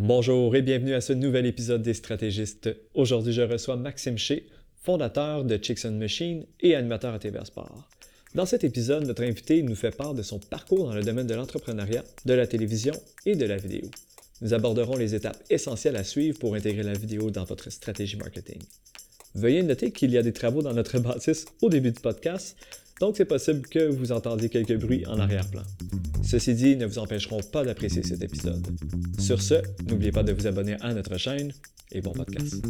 Bonjour et bienvenue à ce nouvel épisode des stratégistes. Aujourd'hui, je reçois Maxime Shea, fondateur de Chicks and Machine et animateur à TVA. Dans cet épisode, notre invité nous fait part de son parcours dans le domaine de l'entrepreneuriat, de la télévision et de la vidéo. Nous aborderons les étapes essentielles à suivre pour intégrer la vidéo dans votre stratégie marketing. Veuillez noter qu'il y a des travaux dans notre bâtisse au début du podcast, donc c'est possible que vous entendiez quelques bruits en arrière-plan. Ceci dit, ne vous empêcheront pas d'apprécier cet épisode. Sur ce, n'oubliez pas de vous abonner à notre chaîne et bon podcast.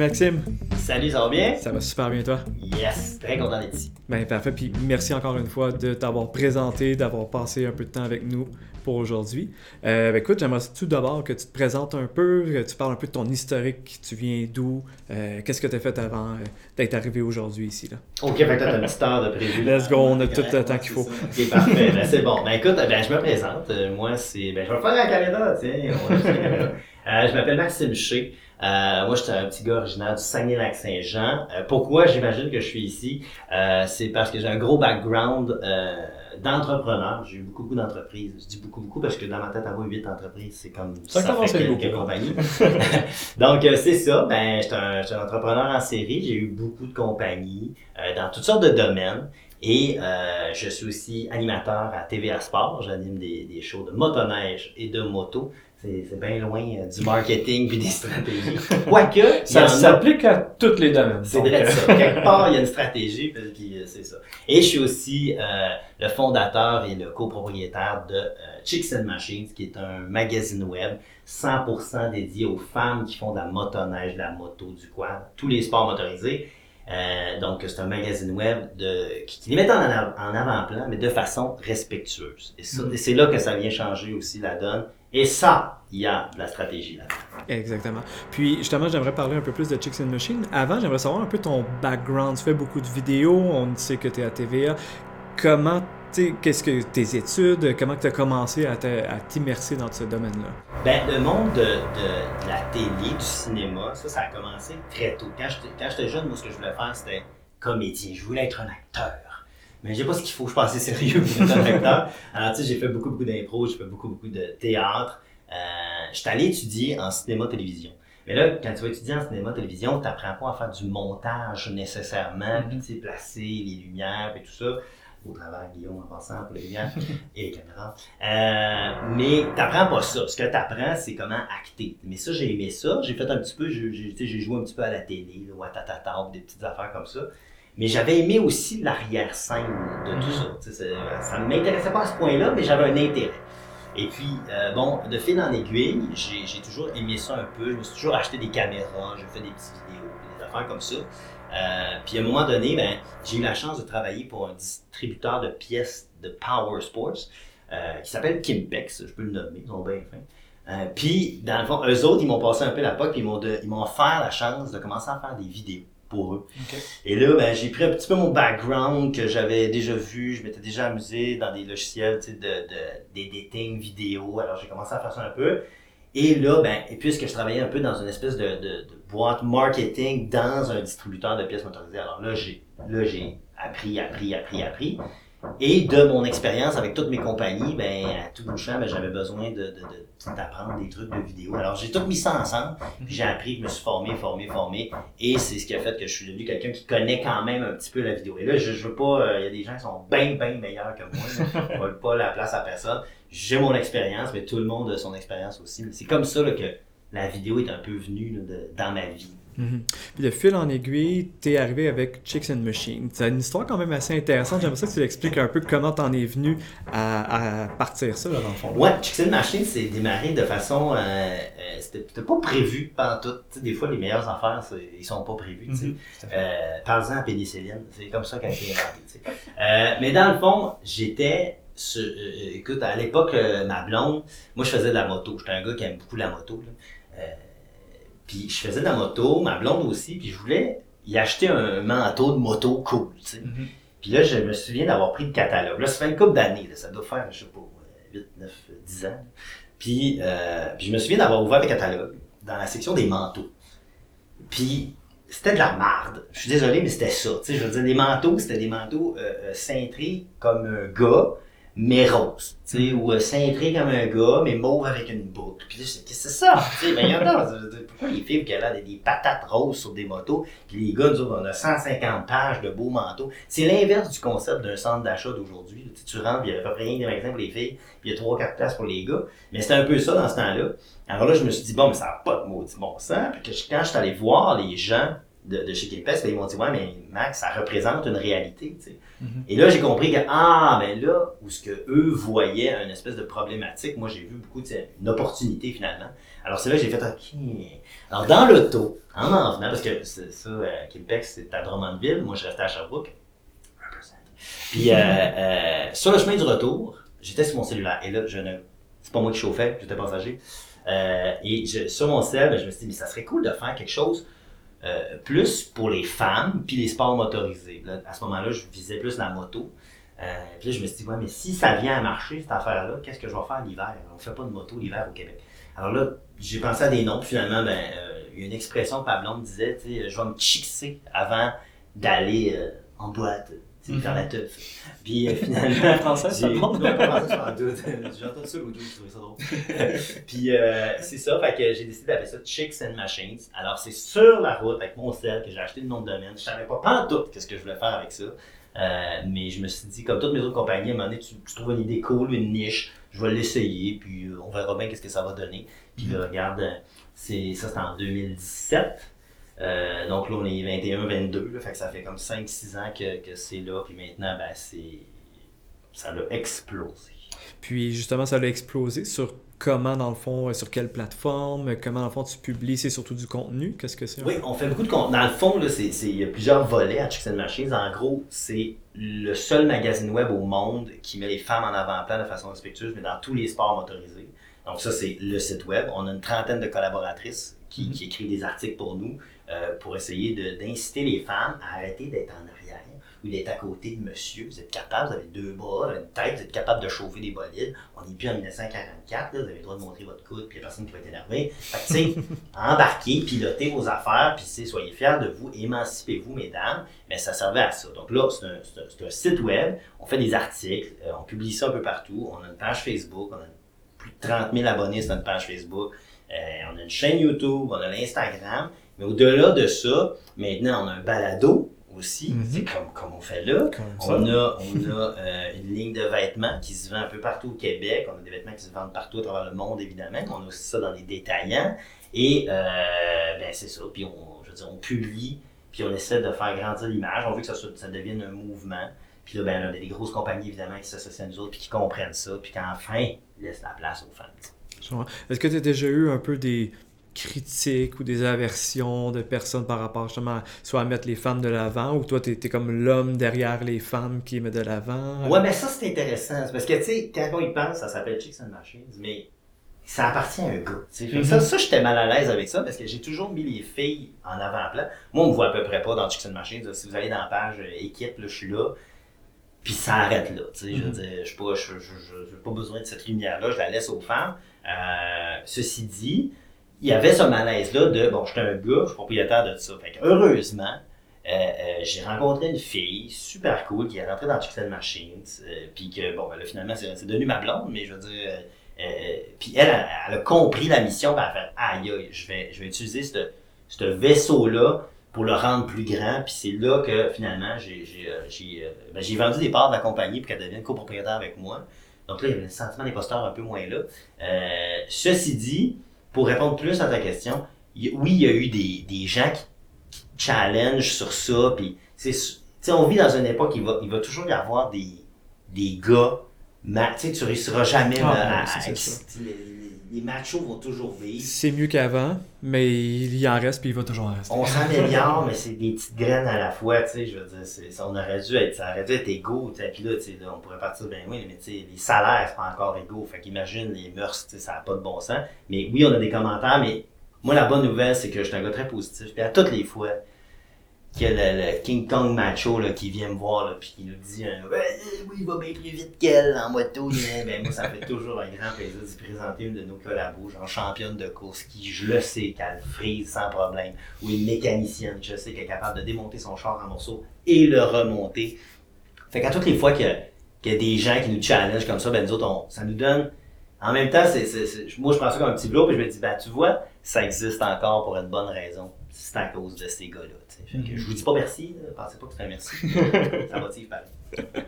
Maxime, Salut, ça va bien? ça va super bien toi? Yes, très content d'être ici. Ben parfait, puis merci encore une fois de t'avoir présenté, d'avoir passé un peu de temps avec nous pour aujourd'hui. Euh, ben, écoute, j'aimerais tout d'abord que tu te présentes un peu, que tu parles un peu de ton historique, tu viens d'où, euh, qu'est-ce que tu as fait avant euh, d'être arrivé aujourd'hui ici. Là? Ok, fait que t'as une petite heure de prévu. Let's go, on a tout le temps qu'il faut. Ok, parfait, ben, c'est bon. Ben écoute, ben, je me présente. Moi, c'est. Ben, je vais faire la caméra, tiens. On va le faire à la caméra. Je m'appelle Maxime Shea. Euh, moi, je suis un petit gars originaire du Saguenay-Lac-Saint-Jean. Euh, pourquoi j'imagine que je suis ici? Euh, c'est parce que j'ai un gros background euh, d'entrepreneur. J'ai eu beaucoup, beaucoup d'entreprises. Je dis beaucoup, beaucoup parce que dans ma tête, avoir huit entreprises, c'est comme Ça commence fait quelques beaucoup. compagnies. Donc, euh, c'est ça. Ben, j'étais un, j'étais un entrepreneur en série. J'ai eu beaucoup de compagnies euh, dans toutes sortes de domaines. Et euh, je suis aussi animateur à TVA Sport. J'anime des, des shows de motoneige et de moto. C'est c'est bien loin euh, du marketing puis des stratégies. Quoique, Ça a- s'applique à tous les domaines. c'est vrai euh, ça. Quelque part, il y a une stratégie, puis, euh, c'est ça. Et je suis aussi euh, le fondateur et le copropriétaire de euh, Chicks and Machines, qui est un magazine web 100% dédié aux femmes qui font de la motoneige, de la moto, du quad, tous les sports motorisés. Euh, donc, c'est un magazine web de, qui, qui les met en, av- en avant-plan, mais de façon respectueuse. Et, ça- et c'est là que ça vient changer aussi la donne. Et ça, il y a de la stratégie là Exactement. Puis justement, j'aimerais parler un peu plus de Chicks and Machine. Avant, j'aimerais savoir un peu ton background. Tu fais beaucoup de vidéos, on sait que tu es à TVA. Comment, qu'est-ce que tes études, comment tu as commencé à t'immerser dans ce domaine-là? Ben, le monde de, de- de la télé, du cinéma, ça, ça a commencé très tôt. Quand j'étais jeune, moi, ce que je voulais faire, c'était comédien. Je voulais être un acteur. Mais j'ai pas ce qu'il faut, je suis pas assez sérieux pour être un acteur. Alors, tu sais, j'ai fait beaucoup, beaucoup d'impro, j'ai fait beaucoup, beaucoup de théâtre. Euh, j'étais allé étudier en cinéma-télévision. Mais là, quand tu vas étudier en cinéma-télévision, tu n'apprends pas à faire du montage nécessairement, puis tu sais, placer les lumières et tout ça. Au travail, Guillaume, en passant pour les lumières et les caméras. Euh, mais t'apprends pas ça. Ce que t'apprends, c'est comment acter. Mais ça, j'ai aimé ça. J'ai fait un petit peu, j'ai, j'ai- tu sais, j'ai joué un petit peu à la télé, là, Watatata, des petites affaires comme ça. Mais j'avais aimé aussi l'arrière-scène de tout ça. Tu sais, c'est- ça ne m'intéressait pas à ce point-là, mais j'avais un intérêt. Et puis, euh, bon, de fil en aiguille, j'ai, toujours aimé ça un peu. Je me suis toujours acheté des caméras, j'ai fait des petites vidéos, des affaires comme ça. Euh, puis à un moment donné, ben, j'ai eu la chance de travailler pour un distributeur de pièces de Power Sports euh, qui s'appelle Kimpex, je peux le nommer, ils bien. Euh, puis, dans le fond, eux autres, ils m'ont passé un peu la POC, puis ils m'ont offert la chance de commencer à faire des vidéos pour eux. Et là, ben, j'ai pris un petit peu mon background que j'avais déjà vu, je m'étais déjà amusé dans des logiciels de, de, d'editing vidéo, alors j'ai commencé à faire ça un peu. Et là, ben, et puisque je travaillais un peu dans une espèce de, de, boîte marketing dans un distributeur de pièces motorisées, alors là, j'ai appris, appris, appris, appris. Et de mon expérience avec toutes mes compagnies, ben, à tout bout de champ, ben, j'avais besoin de, d'apprendre des trucs de vidéo. Alors, j'ai tout mis ça ensemble, puis j'ai appris, je me suis formé, formé, formé, et c'est ce qui a fait que je suis devenu quelqu'un qui connaît quand même un petit peu la vidéo. Et là, je, je veux pas, euh, il y a des gens qui sont bien, bien meilleurs que moi, je vole pas la place à personne. J'ai mon expérience, mais tout le monde a son expérience aussi. C'est comme ça que la vidéo est un peu venue dans ma vie. Mhm. Puis de fil en aiguille, t'es arrivé avec Chicks and Machine. C'est une histoire quand même assez intéressante. J'aimerais ça que tu l'expliques un peu comment t'en es venu à, à partir ça, là, dans le fond. Ouais, Chicks and Machine, c'est démarré de façon. Euh, euh, c'était pas prévu pendant tout. Des fois, les meilleures affaires, ils sont pas prévus. sais. Mhm. Euh, Parle-en à pénicilline, c'est comme ça qu'elle a été inventée. Euh, mais dans le fond, j'étais. sur- euh, écoute, à l'époque, euh, ma blonde, moi je faisais de la moto. J'étais un gars qui aime beaucoup la moto. là. Puis je faisais de la moto, ma blonde aussi, puis je voulais y acheter un manteau de moto cool. tu sais. Mhm. Puis là, je me souviens d'avoir pris le catalogue. Là, ça fait une couple d'années, ça doit faire, je sais pas, 8, 9, 10 ans. Puis, euh, puis je me souviens d'avoir ouvert le catalogue dans la section des manteaux. Puis c'était de la marde. Je suis désolé, mais c'était ça. Tu sais, je veux dire, des manteaux, c'était des manteaux euh, euh, cintrés comme un gars, mais rose. Tu sais, ou euh, cintrés comme un gars, mais mauve avec une boucle. Puis là, qu'est-ce que c'est ça? Tu sais, ben, pourquoi les filles qui ont des, patates roses sur des motos, puis les gars, nous on a 150 pages de beaux manteaux. C'est l'inverse du concept d'un centre d'achat d'aujourd'hui. Tu, rentres, puis il y a à peu près rien des magasins pour les filles, puis il y a 3-4 places pour les gars. Mais c'était un peu ça dans ce temps-là. Alors là, je me suis dit, bon, mais ça n'a pas de maudit bon sens. Puis que quand je suis allé voir les gens de, de chez Québec, ils m'ont dit, ouais, mais Max, ça représente une réalité. tu sais. Mhm. Et là, j'ai compris que, ah, mais là, où ce que eux voyaient une espèce de problématique, moi, j'ai vu beaucoup, tu sais, une opportunité finalement. Alors, c'est là que j'ai fait, OK. Alors, dans l'auto, en en venant, parce que ça, euh, Québec, c'est à Drummondville, moi, je restais à Sherbrooke. Puis, euh, euh, sur le chemin du retour, j'étais sur mon cellulaire. Et là, je ne. C'est pas moi qui chauffais, j'étais passager. Euh, et je, sur mon cell, ben, je me suis dit, mais ça serait cool de faire quelque chose euh, plus pour les femmes, puis les sports motorisés. À ce moment-là, je visais plus la moto. Euh, puis là, je me suis dit, ouais, mais si ça vient à marcher, cette affaire-là, qu'est-ce que je vais faire l'hiver? On fait pas de moto l'hiver au Québec. Alors là, j'ai pensé à des noms, finalement, ben, euh, une expression que ma blonde disait, je vais me chixer avant d'aller euh, en boîte, tu sais, faire la teuf. Puis euh, finalement, Français, ça j'ai- demande. J'ai entendu ça jour, je trouvais ça drôle. Puis euh, c'est ça, fait que j'ai décidé d'appeler ça Chicks and Machines. Alors c'est sur la route avec mon sel que j'ai acheté le nom de domaine. Je savais pas pantoute qu'est-ce que je voulais faire avec ça. Euh, mais je me suis dit, comme toutes mes autres compagnies, à un moment donné, tu, tu trouves une idée cool, une niche, je vais l'essayer, puis euh, on verra bien qu'est-ce que ça va donner. Puis là, regarde, c'est, ça c'était en 2017. Euh, donc là, on est 21-22, là, fait que ça fait comme 5-6 ans que, que c'est là, puis maintenant, ben, c'est, ça a explosé. Puis justement, ça a explosé sur comment, dans le fond, euh, sur quelle plateforme, comment, dans le fond, tu publies, c'est surtout du contenu? Qu'est-ce que c'est? Oui, on fait beaucoup de contenu. Dans le fond, là, c'est, c'est- il y a plusieurs volets à Chicks and Machines. En gros, c'est le seul magazine web au monde qui met les femmes en avant-plan de façon respectueuse, mais dans tous les sports motorisés. Donc ça, c'est le site web. On a une trentaine de collaboratrices qui, Mhm. qui écrivent des articles pour nous euh, pour essayer d'inciter les femmes à arrêter d'être en arrière ou d'être à côté de monsieur. Vous êtes capable, vous avez deux bras, une tête, vous êtes capable de chauffer des bolides. On n'est plus en 1944, là, vous avez le droit de montrer votre coude, puis il n'y a personne qui va être énervé. Fait que, tu sais, embarquez, pilotez vos affaires, puis soyez fiers de vous, émancipez-vous, mesdames. Mais ça servait à ça. Donc là, c'est un, un site web, on fait des articles, euh, on publie ça un peu partout, on a une page Facebook, on a plus de 30 000 abonnés sur notre page Facebook, euh, on a une chaîne YouTube, on a l'Instagram, mais au-delà de ça, maintenant on a un balado aussi, c'est comme, comme on fait là. On a, on a euh, une ligne de vêtements qui se vend un peu partout au Québec. On a des vêtements qui se vendent partout à travers le monde, évidemment. On a aussi ça dans les détaillants. Et euh, ben, c'est ça. Puis on, je veux dire, on publie, puis on essaie de faire grandir l'image. On veut que ça, ça devienne un mouvement. Puis là, ben, on a des grosses compagnies, évidemment, qui s'associent à nous autres, puis qui comprennent ça, puis qu'enfin, ils laissent la place aux femmes. Est-ce que tu as déjà eu un peu des critiques ou des aversions de personnes par rapport justement à- soit à mettre les femmes de l'avant ou toi tu es, comme l'homme derrière les femmes qui met de l'avant? Ouais, mais ça, c'est intéressant. Parce que, tu sais, quand on y pense, ça s'appelle Chicks and Machines, mais ça appartient à un gars. que Ça, Mhm. ça j'étais mal à l'aise avec ça parce que j'ai toujours mis les filles en avant-plan. Moi, on me voit à peu près pas dans Chicks and Machines. Si vous allez dans la page euh, équipe, là, je suis là. Puis ça arrête là. tu sais. Je veux Mhm. dire, je n'ai pas, pas besoin de cette lumière-là. Je la laisse aux femmes. Euh, ceci dit, il y avait ce malaise-là de, bon, j'étais un gars, je suis propriétaire de ça. Fait que, heureusement, euh, euh, j'ai rencontré une fille super cool qui est rentrée dans and Machines. euh, puis que, bon, ben là, finalement, c'est devenu ma blonde, mais je veux dire. euh, puis elle, elle, a compris la mission, puis elle a fait aïe, aïe, je vais, je vais utiliser ce vaisseau-là pour le rendre plus grand. Puis c'est là que finalement, j'ai ben, vendu des parts de la compagnie pour qu'elle devienne copropriétaire avec moi. Donc là, il y avait un sentiment d'imposteur un peu moins là. Ceci dit, pour répondre plus à ta question, y- oui, il y a eu des, des gens qui, qui challenge sur ça. Puis, c'est on vit dans une époque, il va, il va toujours y avoir des, des gars, ma- tu tu réussiras jamais Ah, à- à-. Les, machos vont toujours vivre. C'est mieux qu'avant, mais il y en reste puis il va toujours en rester. On s'améliore, mais c'est des petites graines à la fois, tu sais, je veux dire, on aurait dû être, ça aurait dû être égaux, tu sais, puis là, tu sais, on pourrait partir, ben oui, mais tu sais, les salaires, c'est pas encore égaux, fait qu'imagine les mœurs, tu sais, ça n'a pas de bon sens, mais oui, on a des commentaires, mais moi, la bonne nouvelle, c'est que je suis un gars très positif, puis à toutes les fois, que le, le King Kong macho là, qui vient me voir là, puis qui nous dit euh, oui, il va bien plus vite qu'elle en moto. ben, moi, ça me fait toujours un grand plaisir de présenter une de nos collabos, genre championne de course, qui je le sais qu'elle frise sans problème, ou une mécanicienne, je sais qu'elle est capable de démonter son char en morceaux et le remonter. Fait qu'à toutes les fois que- qu'il y a des gens qui nous challenge comme ça, ben nous autres, on- ça nous donne. En même temps, c'est- moi je prends ça comme un petit bloc, puis je me dis, ben tu vois, ça existe encore pour une bonne raison. C'est à cause de ces gars-là. Sais. Fait que je vous dis pas merci, là. pensez pas que c'est un merci. ça motive pareil.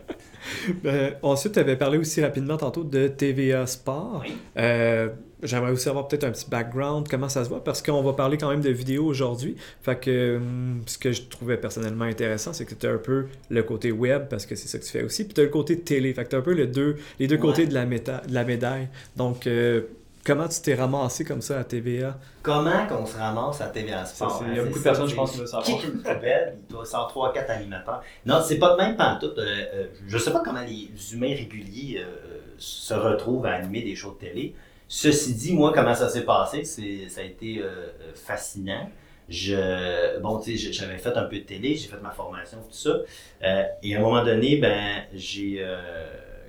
Ben, ensuite, tu avais parlé aussi rapidement tantôt de TVA Sport. Oui. Euh, J'aimerais aussi avoir peut-être un petit background, comment ça se voit, parce qu'on va parler quand même de vidéo aujourd'hui. Fait que hum, ce que je trouvais personnellement intéressant, c'est que tu as un peu le côté web, parce que c'est ça que tu fais aussi, puis tu as le côté télé. Fait que tu as un peu les deux, les deux Ouais. côtés de la, méta- de la médaille. Donc, euh, comment tu t'es ramassé comme ça à TVA Comment qu'on se ramasse à TVA Sport? Hein? il y a C'est beaucoup de personnes, je pense, qui veulent savoir. Kick une poubelle, il doit sortir 3-4 animateurs. Non, c'est pas de même pantoute. Euh, euh, je sais pas comment les humains réguliers euh, se retrouvent à animer des shows de télé. Ceci dit, moi, comment ça s'est passé, c'est, ça a été euh, euh, fascinant. Je, bon, tu sais, j'avais fait un peu de télé, j'ai fait ma formation, tout ça. Euh, et à un moment donné, ben, j'ai, euh,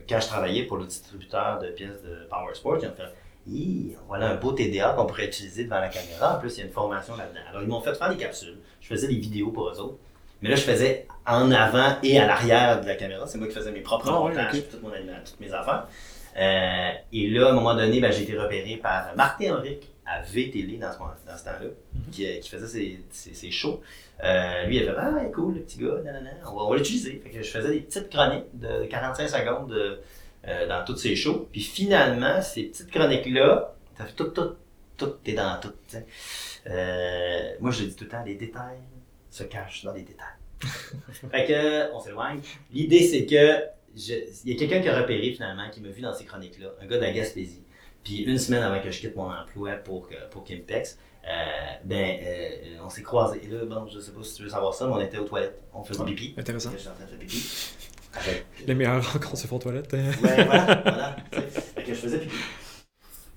quand je travaillais pour le distributeur de pièces de Power Sports, ont fait, Hi, voilà un beau TDA qu'on pourrait utiliser devant la caméra. En plus, il y a une formation là-dedans. Alors, ils m'ont fait faire des capsules. Je faisais des vidéos pour eux autres. Mais là, je faisais en avant et à l'arrière de la caméra. C'est moi qui faisais mes propres ouais, montages, mon toutes mes affaires. Euh, et là, à un moment donné, ben, j'ai été repéré par Martin Henrique à VTL dans ce, dans ce temps-là, Mhm. qui, euh, qui faisait ses, ses, ses shows. Euh, lui, il a fait Ah, cool, le petit gars, nanana, on va, l'utiliser. Fait que je faisais des petites chroniques de 45 secondes de- euh, dans tous ces shows. Puis finalement, ces petites chroniques-là, ça fait tout, tout, tout est dans tout. Euh, moi, je dis tout le temps, les détails se cachent dans les détails. fait que, on s'éloigne. L'idée, c'est que il y a quelqu'un qui a repéré finalement, qui m'a vu dans ces chroniques-là, un gars de la Gaspésie. Puis une semaine avant que je quitte mon emploi pour, que- pour Kimpex, euh, ben, euh, on s'est croisés. Et là, bon, je sais pas si tu veux savoir ça, mais on était aux toilettes. On faisait pipi. Intéressant. J'étais en train de faire pipi. Avec, Les meilleures rencontres se font hein. Ouais, voilà, voilà. Fait que je faisais pipi.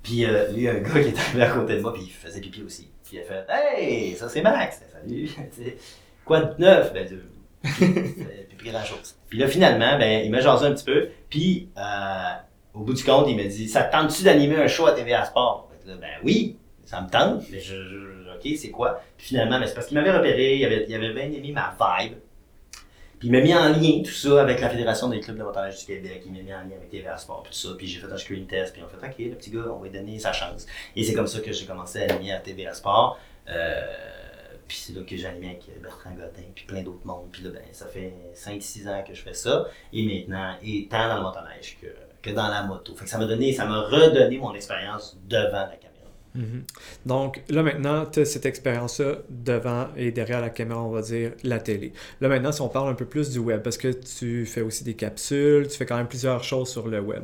Puis euh, lui, un gars qui est arrivé à côté de moi, puis il faisait pipi aussi. Puis il a fait Hey, ça c'est Max. Salut. Quoi de neuf? Ben, de... pipi grand chose. Puis là, finalement, ben, il m'a jasé un petit peu. Puis, euh, au bout du compte, il m'a dit Ça te tente-tu d'animer un show à TVA Sport? Fait que là, ben oui, ça me tente. Mais je, je- ok, c'est quoi? Puis finalement, ben, c'est parce qu'il m'avait repéré, il avait, il avait bien aimé ma vibe. Puis il m'a mis en lien tout ça avec la Fédération des clubs de motoneige du Québec. Il m'a mis en lien avec TVA Sport tout ça. Puis j'ai fait un screen test. Puis on fait OK, le petit gars, on va lui donner sa chance. Et c'est comme ça que j'ai commencé à animer à TVA Sport. Euh, puis c'est là que j'ai animé avec Bertrand Godin puis plein d'autres mondes. Puis là, ben, ça fait 5-6 ans que je fais ça. Et maintenant, et tant dans le motoneige que, que dans la moto. Fait que ça m'a donné, ça m'a redonné mon expérience devant la caméra. Mhm. Donc là maintenant, tu as cette expérience-là devant et derrière la caméra, on va dire, la télé. Là maintenant, si on parle un peu plus du web, parce que tu fais aussi des capsules, tu fais quand même plusieurs choses sur le web.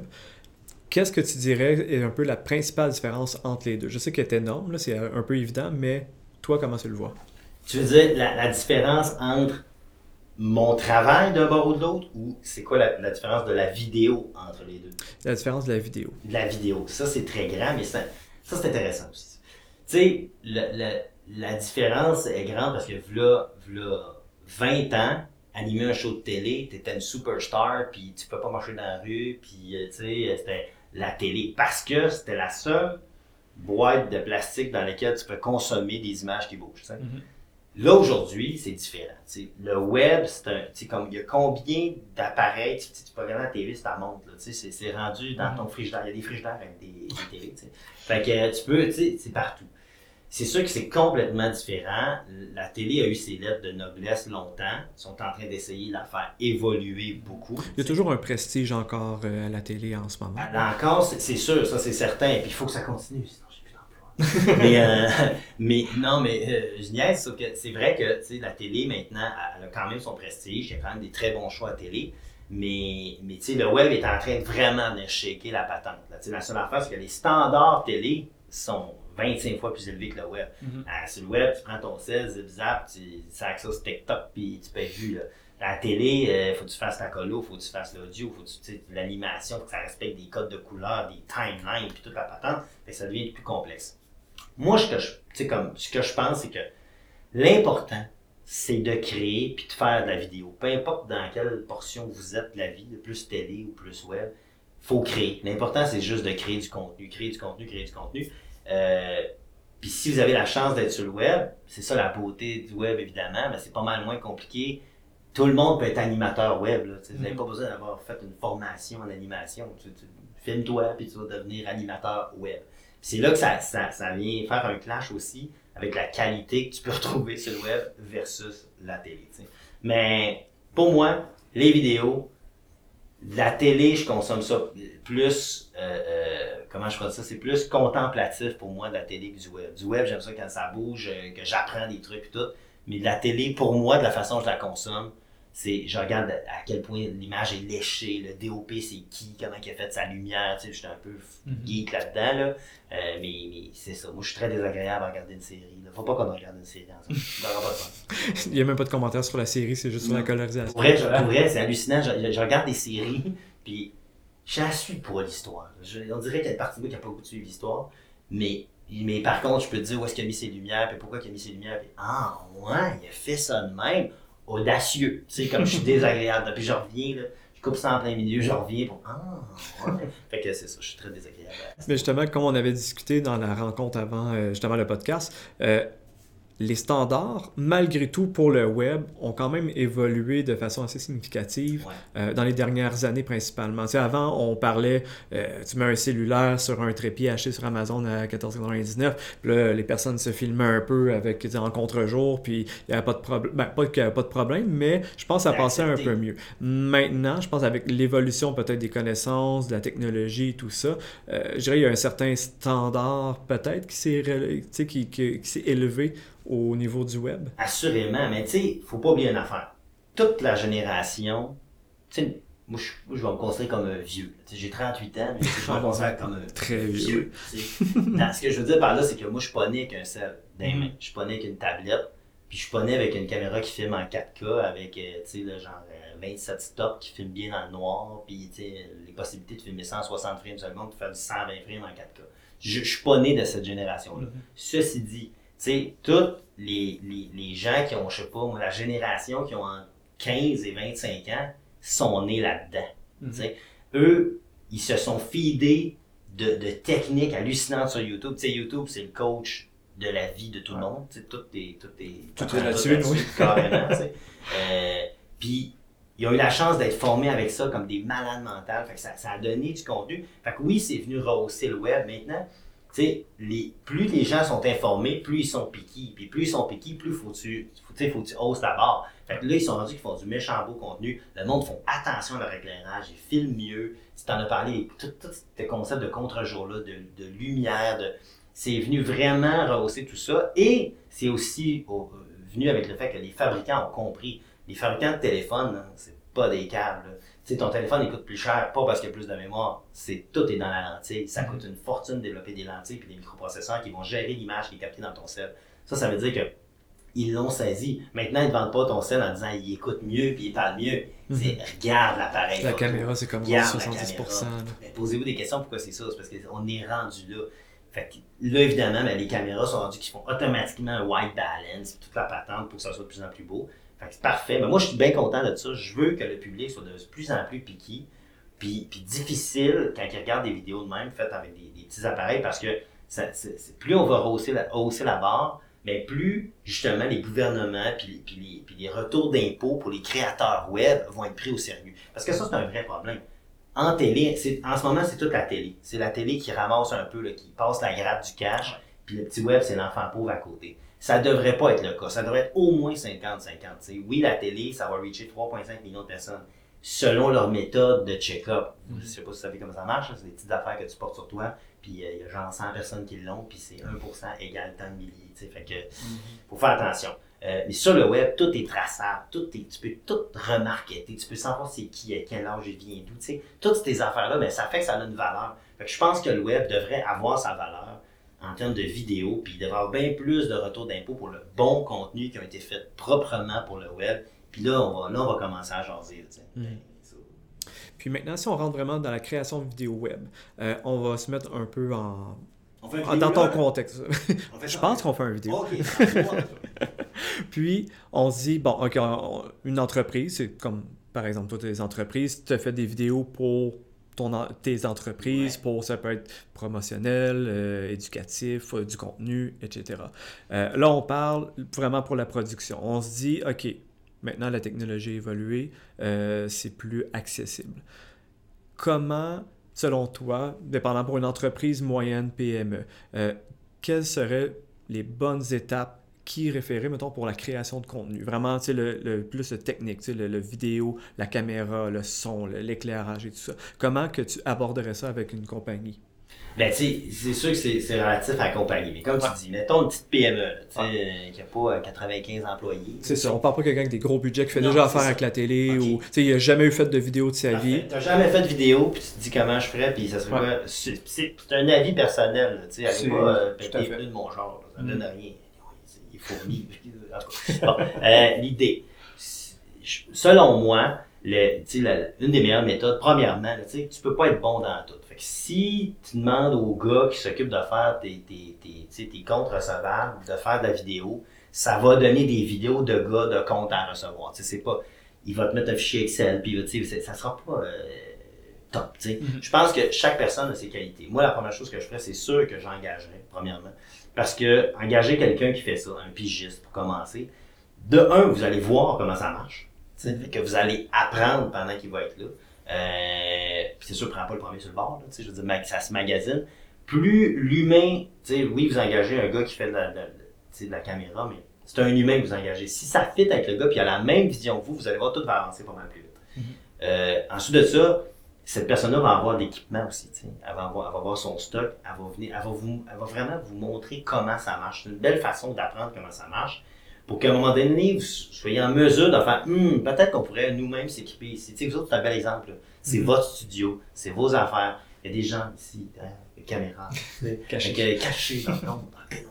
Qu'est-ce que tu dirais est un peu la principale différence entre les deux? Je sais qu'elle est énorme, là, c'est un peu évident, mais toi, comment tu le vois? Tu veux dire la, la différence entre mon travail d'un bord ou de l'autre ou c'est quoi la, la différence de la vidéo entre les deux? La différence de la vidéo. De la vidéo. Ça, c'est très grand, mais ça, ça c'est intéressant aussi. Tu sais, le- le- la différence est grande parce que v'là, v'là 20 ans, animer un show de télé, t'étais une superstar, puis tu peux pas marcher dans la rue, puis euh, tu sais, c'était la télé. Parce que c'était la seule boîte de plastique dans laquelle tu peux consommer des images qui bougent. Mhm. Là, aujourd'hui, c'est différent. tu sais. le web, c'est un. comme il y a combien d'appareils, tu, peux regarder la TV, ça montre. Là, tu sais, c'est, c'est rendu dans ton frigidaire. Il y a des frigidaires avec des, des télé. Fait que tu peux, tu sais, c'est partout. C'est sûr que c'est complètement différent. La télé a eu ses lettres de noblesse longtemps. Ils sont en train d'essayer de la faire évoluer beaucoup. Il y a toujours un prestige encore euh, à la télé en ce moment. Là encore, c'est sûr, ça c'est certain. Puis il faut que ça continue, sinon j'ai plus d'emploi. mais, euh, mais non, mais euh, je niaise, c'est vrai que tu sais, la télé maintenant, elle a quand même son prestige. Il y a quand même des très bons choix à télé. Mais, mais tu sais, le web est en train de vraiment venir shaker la patente. Là. Tu sais, La seule affaire, c'est que les standards télé sont 25 fois plus élevés que le web. Ah, sur le web, tu prends ton sel, zip zap, tu sacs ça sur TikTok, puis tu peux vu. Là. À la télé, il faut que tu fasses la colo, faut que tu fasses l'audio, faut que tu l'animation, faut que ça respecte des codes de couleur, des timelines, puis toute la patente. Fait que ça devient plus complexe. Moi, ce que je, comme, ce que je pense, c'est que l'important, c'est de créer puis de faire de la vidéo. Peu importe dans quelle portion vous êtes de la vie, plus télé ou plus web, faut créer. L'important, c'est juste de créer du contenu, créer du contenu, créer du contenu. Euh, puis si vous avez la chance d'être sur le web, c'est ça la beauté du web, évidemment, mais c'est pas mal moins compliqué. Tout le monde peut être animateur web. Là. Vous n'avez pas besoin d'avoir fait une formation en animation. Tu, tu filme-toi, puis tu vas devenir animateur web. C'est là que ça, ça, ça vient faire un clash aussi avec la qualité que tu peux retrouver sur le web versus la télé. Mais pour moi, les vidéos, la télé, je consomme ça plus, euh, euh, comment je ferais ça, c'est plus contemplatif pour moi de la télé que du web. Du web, j'aime ça quand ça bouge, euh, que j'apprends des trucs et tout. Mais la télé, pour moi, de la façon dont je la consomme, c'est, je regarde à quel point l'image est léchée, le DOP c'est qui, comment il a fait sa lumière, tu sais, j'étais un peu geek là-dedans, là. Euh, mais, mais c'est ça, moi je suis très désagréable à regarder une série. Là. Faut pas qu'on regarde une série ensemble. Pas de. Il n'y a même pas de commentaires sur la série, c'est juste sur la colorisation. Pour vrai, je- pour vrai, c'est hallucinant. Je, je regarde des séries, puis je la suis pas l'histoire. Je- On dirait qu'il y a une partie de moi qui n'a pas goût de suivre l'histoire, mais, mais par contre, je peux te dire où est-ce qu'il a mis ses lumières, puis pourquoi il a mis ses lumières, puis ah ouais, il a fait ça de même, audacieux. Tu sais, comme je suis désagréable, puis je reviens, là, je coupe ça en plein milieu, je reviens pour ah fait que c'est ça, je suis très désagréable. Mais justement, comme on avait discuté dans la rencontre avant euh, justement le podcast, euh, les standards, malgré tout pour le web, ont quand même évolué de façon assez significative Ouais. euh, dans les dernières années principalement. Tu sais, avant, on parlait, euh, tu mets un cellulaire sur un trépied acheté sur Amazon à 14,99, puis là, les personnes se filmaient un peu avec, tu sais, en contre-jour, puis il n'y avait pas de problème, ben, pas qu'il n'y avait pas de problème, mais je pense que ça passait un peu mieux. Maintenant, je pense avec l'évolution peut-être des connaissances, de la technologie, tout ça, euh, je dirais qu'il y a un certain standard peut-être qui s'est qui, qui- qui s'est élevé au niveau du web. Assurément, mais tu sais, faut pas oublier une affaire. Toute la génération, tu sais, moi je, moi, je vais me considérer comme un vieux. J'ai 38 ans, mais je vais me considérer comme un Très vieux. ce que je veux dire par là, c'est que moi je suis pas né avec un sel les mains. Je suis pas né avec une tablette. Puis je suis pas né avec une caméra qui filme en 4K avec, euh, tu sais, genre euh, 27 stops qui filme bien dans le noir. Puis, tu sais, les possibilités de filmer 160 frames seconde pour faire du 120 frames en 4K. Je, je suis pas né de cette génération-là. Ceci dit, sais, tous les, les, les gens qui ont, je sais pas, la génération qui ont entre 15 et 25 ans sont nés là-dedans. sais. Eux, ils se sont feedés de, de techniques hallucinantes sur YouTube. Tu sais, YouTube, c'est le coach de la vie de tout le monde. Tu sais, tout est, tout est, Tout est là-dessus, oui. carrément. Euh, Puis, ils ont eu la chance d'être formés avec ça comme des malades mentales. Fait que ça, ça a donné du contenu. Fait que oui, c'est venu rehausser le web maintenant. Tu sais, les, plus les gens sont informés, plus ils sont piqués. Puis plus ils sont piqués, plus faut tu, faut, tu tu hausses la barre. Fait que là, ils sont rendus qu'ils font du méchant beau contenu. Le monde font attention à leur éclairage, ils filment mieux. Si t'en as parlé, tout, tout ce concept de contre-jour-là, de, de lumière, de, c'est venu vraiment rehausser tout ça. Et c'est aussi au- euh, venu avec le fait que les fabricants ont compris. Les fabricants de téléphones, hein, c'est pas des câbles. Sais, ton téléphone il coûte plus cher, pas parce qu'il y a plus de mémoire, c'est tout est dans la lentille. Ça coûte une fortune de développer des lentilles et des microprocesseurs qui vont gérer l'image qui est captée dans ton cell. Ça, ça veut dire que ils l'ont saisi. Maintenant, ils ne vendent pas ton cell en disant il écoute mieux puis il parle mieux. C'est regarde l'appareil. La photo. caméra, c'est comme Regarde la 70%. caméra. là. Mais Posez-vous des questions pourquoi c'est ça? C'est parce qu'on est rendu là. Fait que là, évidemment, ben, les caméras sont rendues qui font automatiquement un white balance, puis toute la patente pour que ça soit de plus en plus beau. C'est parfait. Mais moi, je suis bien content de ça. Je veux que le public soit de plus en plus piqué, puis, puis difficile quand il regarde des vidéos de même faites avec des, des petits appareils, parce que ça- c'est- plus on va hausser la, hausser la barre, mais plus justement les gouvernements puis les, puis les, puis les retours d'impôts pour les créateurs web vont être pris au sérieux. Parce que ça, c'est un vrai problème en télé, c'est- en ce moment, c'est toute la télé. C'est la télé qui ramasse un peu, là, qui passe la gratte du cash, puis le petit web, c'est l'enfant pauvre à côté. Ça devrait pas être le cas. Ça devrait être au moins 50-50. tu sais. Oui, la télé, ça va reacher 3,5 millions de personnes selon leur méthode de check-up. Je sais pas si vous savez comment ça marche, c'est des petites affaires que tu portes sur toi, puis euh, il y a genre 100 personnes qui l'ont, puis c'est 1% égale tant de milliers. tu sais. Fait que faut faire attention. Euh, mais sur le web, tout est traçable, tout est, tu peux tout remarqueter, tu peux savoir c'est qui, à quel âge il vient d'où, tu sais. Toutes ces affaires-là, ben, ça fait que ça a une valeur. Fait que je pense que le web devrait avoir sa valeur en termes de vidéo, puis il devrait avoir bien plus de retours d'impôts pour le bon contenu qui a été fait proprement pour le web. Puis là, on va, là, on va commencer à jaser. ça- Puis maintenant, si on rentre vraiment dans la création de vidéos web, euh, on va se mettre un peu en, Ah, Dans ton contexte. Je pense qu'on fait une vidéo. Puis, on se dit, bon, OK, on- on- une entreprise, c'est comme, par exemple, toi, tes entreprises, tu as fait des vidéos pour ton, tes entreprises, Ouais. pour, ça peut être promotionnel, euh, éducatif, euh, du contenu, etc. Euh, là, on parle vraiment pour la production. On se dit, OK, maintenant, la technologie a évolué, euh, c'est plus accessible. Comment, selon toi, dépendant pour une entreprise moyenne PME, quelles seraient les bonnes étapes qui référer, mettons, pour la création de contenu. Vraiment, tu sais, le, le plus le technique, tu sais, le, le vidéo, la caméra, le son, l'éclairage et tout ça. Comment que tu aborderais ça avec une compagnie? Ben, tu sais, c'est sûr que c'est relatif à la compagnie. Mais comme tu dis, mettons une petite PME, tu sais, euh, qui n'a pas euh, 95 employés. C'est ça, on parle pas de quelqu'un avec des gros budgets qui fait Non, déjà affaire ça. avec la télé ou, tu sais, il a jamais eu fait de vidéo de sa vie. T'as jamais fait de vidéo, puis tu te dis comment je ferais, puis ça serait Ouais. quoi? C'est un avis personnel, tu sais. Pas euh, péter pneus de mon genre, ça Mm. donne rien. Euh, L'idée. Selon moi, le, la- une des meilleures méthodes, premièrement, là, tu peux pas être bon dans tout. Fait que si tu demandes au gars qui s'occupe de faire tes, tes, tes, tes comptes recevables, de faire de la vidéo, ça va donner des vidéos de gars de comptes à recevoir. C'est pas, il va te mettre un fichier Excel, puis ça sera pas euh, top. Mhm. Je pense que chaque personne a ses qualités. Moi, la première chose que je ferais, c'est sûr que j'engagerais, premièrement. Parce que engager quelqu'un qui fait ça, un pigiste pour commencer, de un, vous allez voir comment ça marche. fait que vous allez apprendre pendant qu'il va être là. Euh, c'est sûr, prends pas le premier sur le bord. Là, je veux dire, ça se magasine. Plus l'humain, oui, vous engagez un gars qui fait de la, de de caméra, mais c'est un humain que vous engagez. Si ça fit avec le gars, puis il a la même vision que vous, vous allez voir, tout va avancer pas mal plus vite. Euh, ensuite de ça, cette personne-là va avoir de l'équipement aussi. Elle va, avoir, elle va avoir son stock, elle va, venir, elle, va vous, elle va vraiment vous montrer comment ça marche. C'est une belle façon d'apprendre comment ça marche pour qu'à un moment donné, vous soyez en mesure de faire Hum, peut-être qu'on pourrait nous-mêmes s'équiper ici. Tu sais, vous autres, c'est un bel exemple. C'est Mhm. votre studio, c'est vos affaires. Il y a des gens ici, hein, des caméras, Caché. cachés dans l'ombre, dans la pénombre.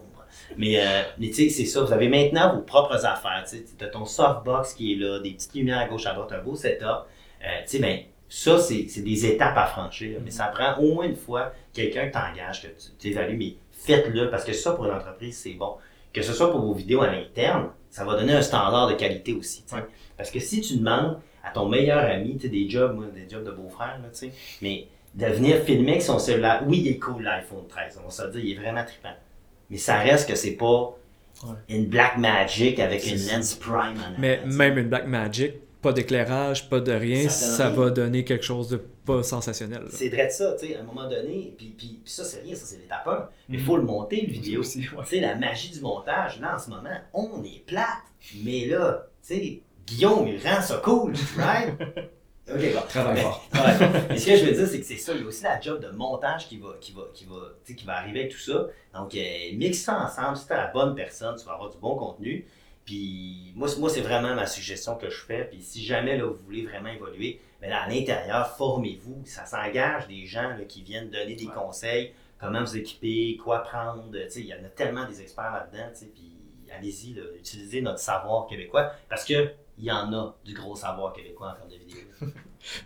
Mais, euh, mais tu sais, c'est ça. Vous avez maintenant vos propres affaires. Tu as ton softbox qui est là, des petites lumières à gauche, à droite, un beau setup. Euh, tu sais, ben, ça, c'est c'est des étapes à franchir. Mais ça prend au moins une fois quelqu'un que t'engages, que tu t'évalues, mais faites-le parce que ça, pour une entreprise, c'est bon. Que ce soit pour vos vidéos à l'interne, ça va donner un standard de qualité aussi. Parce que si tu demandes à ton meilleur ami, tu sais, des jobs, moi, des jobs de beau-frère, là, tu sais, mais de venir filmer avec son cellulaire, oui, il est cool l'iPhone 13, on va se le dire, il est vraiment trippant. Mais ça reste que c'est pas Ouais. une Black Magic avec une lens prime en Mais même une Black Magic, pas d'éclairage, pas de rien, Ça donne ça, rien. va donner quelque chose de pas sensationnel. C'est vrai de ça, tu sais, à un moment donné, puis, puis, puis ça, c'est rien, ça, c'est l'étape 1. Mais il Mhm. faut le monter, le vidéo. Aussi, ouais. Tu sais, la magie du montage, là, en ce moment, on est plate. Mais là, tu sais, Guillaume, il rend ça cool, right? OK, bon. Travaille Mais- fort. Mais ce que je veux dire, c'est que c'est ça. Il y a aussi la job de montage qui va, qui va, qui va, tu sais, qui va arriver avec tout ça. Donc, euh, mixe ça ensemble. Si tu la bonne personne, tu vas avoir du bon contenu. Puis, moi, c'est- moi c'est vraiment ma suggestion que je fais. Puis, si jamais là, vous voulez vraiment évoluer, mais là, à l'intérieur, formez-vous. Ça s'engage des gens là, qui viennent donner des Ouais. conseils, comment vous équiper, quoi prendre. Il y en a tellement des experts là-dedans. Puis, allez-y, utilisez notre savoir québécois parce que il y en a du gros savoir québécois en termes de vidéo.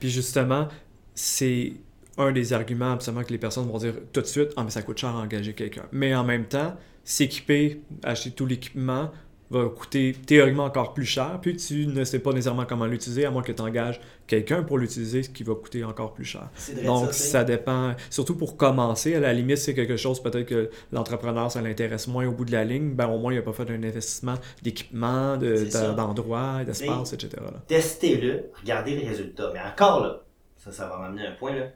Puis justement, c'est un des arguments absolument que les personnes vont dire tout de suite Ah, mais ça coûte cher à engager quelqu'un. Mais en même temps, s'équiper, acheter tout l'équipement va coûter théoriquement encore plus cher, puis tu ne sais pas nécessairement comment l'utiliser, à moins que tu engages quelqu'un pour l'utiliser, ce qui va coûter encore plus cher. Donc, ça dépend. Surtout pour commencer, à la limite, c'est quelque chose peut-être que l'entrepreneur, ça l'intéresse moins au bout de la ligne. Ben, au moins, il n'a pas fait un investissement d'équipement, de- C'est ça. de- d'endroits, d'espace, etc. testez-le, regardez les résultats. Mais encore là, ça, ça va m'amener à un point là.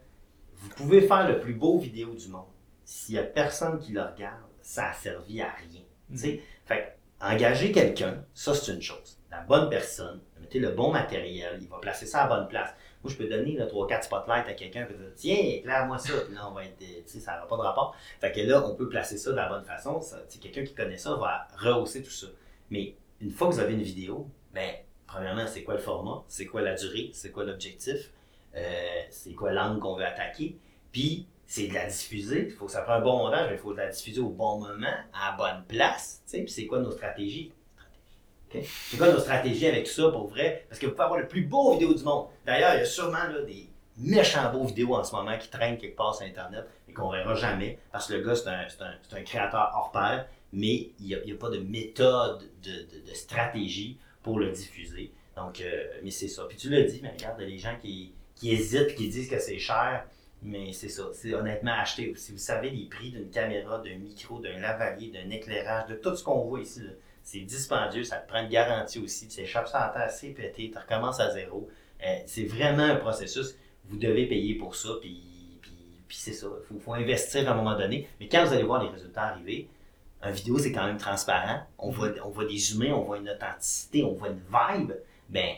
Vous pouvez faire le plus beau vidéo du monde. S'il n'y a personne qui le regarde, ça a servi à rien. Tu sais? Fait engager quelqu'un, ça c'est une chose. La bonne personne, mettez le bon matériel, il va placer ça à la bonne place. Moi, je peux donner 3-4 spotlights à quelqu'un et dire Tiens, éclaire-moi ça. Puis là, on va être. Tu sais, ça n'aura pas de rapport. Fait que là, on peut placer ça de la bonne façon. Quelqu'un qui connaît ça va rehausser tout ça. Mais une fois que vous avez une vidéo, ben, premièrement, c'est quoi le format, c'est quoi la durée, c'est quoi l'objectif, euh, c'est quoi l'angle qu'on veut attaquer, puis c'est de la diffuser. Il faut que ça prenne un bon montage, mais il faut la diffuser au bon moment, à la bonne place, puis c'est quoi nos stratégies? C'est quoi nos stratégies avec ça pour vrai? Parce que vous pouvez avoir le plus beau vidéo du monde. D'ailleurs, il y a sûrement là, des, méchant beau vidéo en ce moment qui traîne quelque part sur Internet et qu'on verra jamais parce que le gars, c'est un, un- un créateur hors pair, mais il n'y a, a pas de méthode, de, de- de stratégie pour le diffuser. Donc, euh, mais c'est ça. Puis tu l'as dit, mais regarde, les gens qui, qui hésitent, qui disent que c'est cher, mais c'est ça. C'est honnêtement acheté. Si vous savez les prix d'une caméra, d'un micro, d'un lavalier, d'un éclairage, de tout ce qu'on voit ici, c'est dispendieux, ça te prend une garantie aussi. Tu échappes ça à terre, c'est pété, tu recommences à zéro. Euh, c'est vraiment un processus. Vous devez payer pour ça, puis, puis, puis c'est ça. Il faut, faut investir à un moment donné. Mais quand vous allez voir les résultats arriver, une vidéo, c'est quand même transparent. On voit, on voit des humains, on voit une authenticité, on voit une vibe. Ben,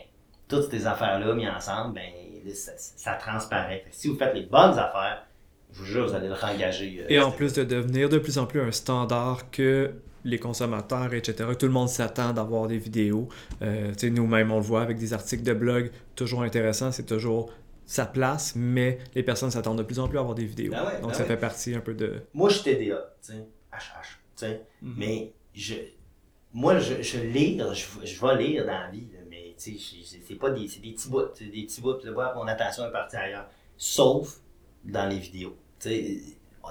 toutes ces affaires-là mises ensemble, ben, ça, ça transparaît. Si vous faites les bonnes affaires, je vous jure, vous allez le rengager. euh, Et en plus de devenir de plus en plus un standard que les consommateurs, etc., tout le monde s'attend d'avoir des vidéos. Euh, Nous-mêmes, on le voit avec des articles de blog toujours intéressants, c'est toujours sa place, mais les personnes s'attendent de plus en plus à avoir des vidéos. Ben ouais, Donc ben ça ouais. fait partie un peu de... Moi, je suis TDA, tu sais, HH, tu sais. Mhm. Mais je, moi, je, je lire, je, je vais lire dans la vie, là, mais tu sais, je- c'est- pas des, c'est des petits bouts, c'est des petits bouts, là, mon attention est partie ailleurs. Sauf dans les vidéos. Tu sais,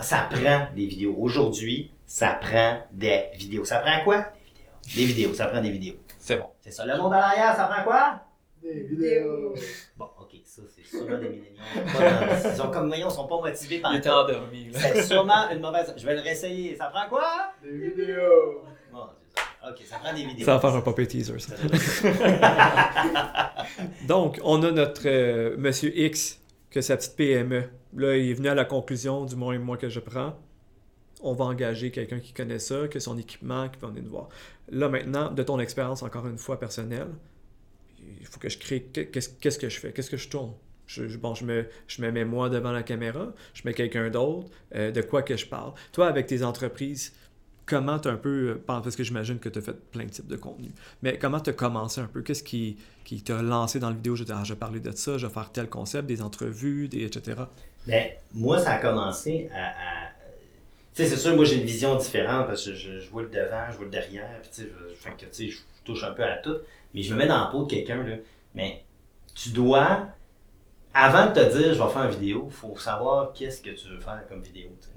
ça prend des vidéos. Aujourd'hui, ça prend des vidéos. Ça prend quoi? Des vidéos. Des vidéos, ça prend des vidéos. C'est bon. C'est ça. Le monde à l'arrière, ça prend quoi? Des vidéos. Bon, ok, ça, c'est sûrement des milléniaux. Ils sont comme, voyons, ils sont pas motivés par endormi. C'est sûrement une mauvaise. Je vais le réessayer. Ça prend quoi? Des vidéos. Ok, ça prend des vidéos. Ça va faire un puppet teaser, ça. Donc, on a notre euh, Monsieur X, que sa petite PME. Là, il est venu à la conclusion, du moins moi que je prends. On va engager quelqu'un qui connaît ça, que son équipement, qui va venir nous voir. Là, maintenant, de ton expérience, encore une fois, personnelle, il faut que je crée. Qu'est-ce que je fais? Qu'est-ce que je tourne? Je, je- bon, je me, je me mets moi devant la caméra, je mets quelqu'un d'autre, euh, de quoi que je parle. Toi, avec tes entreprises, comment tu un peu, euh, parce que j'imagine que tu as fait plein de types de contenus, mais comment tu as commencé un peu? Qu'est-ce qui, qui t'a lancé dans le vidéo? Je ah, je vais parler de ça, je vais faire tel concept, des entrevues, des, etc. Ben, moi, ça a commencé à. à- Tu sais, c'est sûr, moi, j'ai une vision différente parce que je, je vois le devant, je vois le derrière, puis tu sais, je, fait que, tu sais, je touche un peu à tout, mais je me mets dans la peau de quelqu'un, là. Mais tu dois, avant de te dire, je vais faire une vidéo, il faut savoir qu'est-ce que tu veux faire comme vidéo. sais.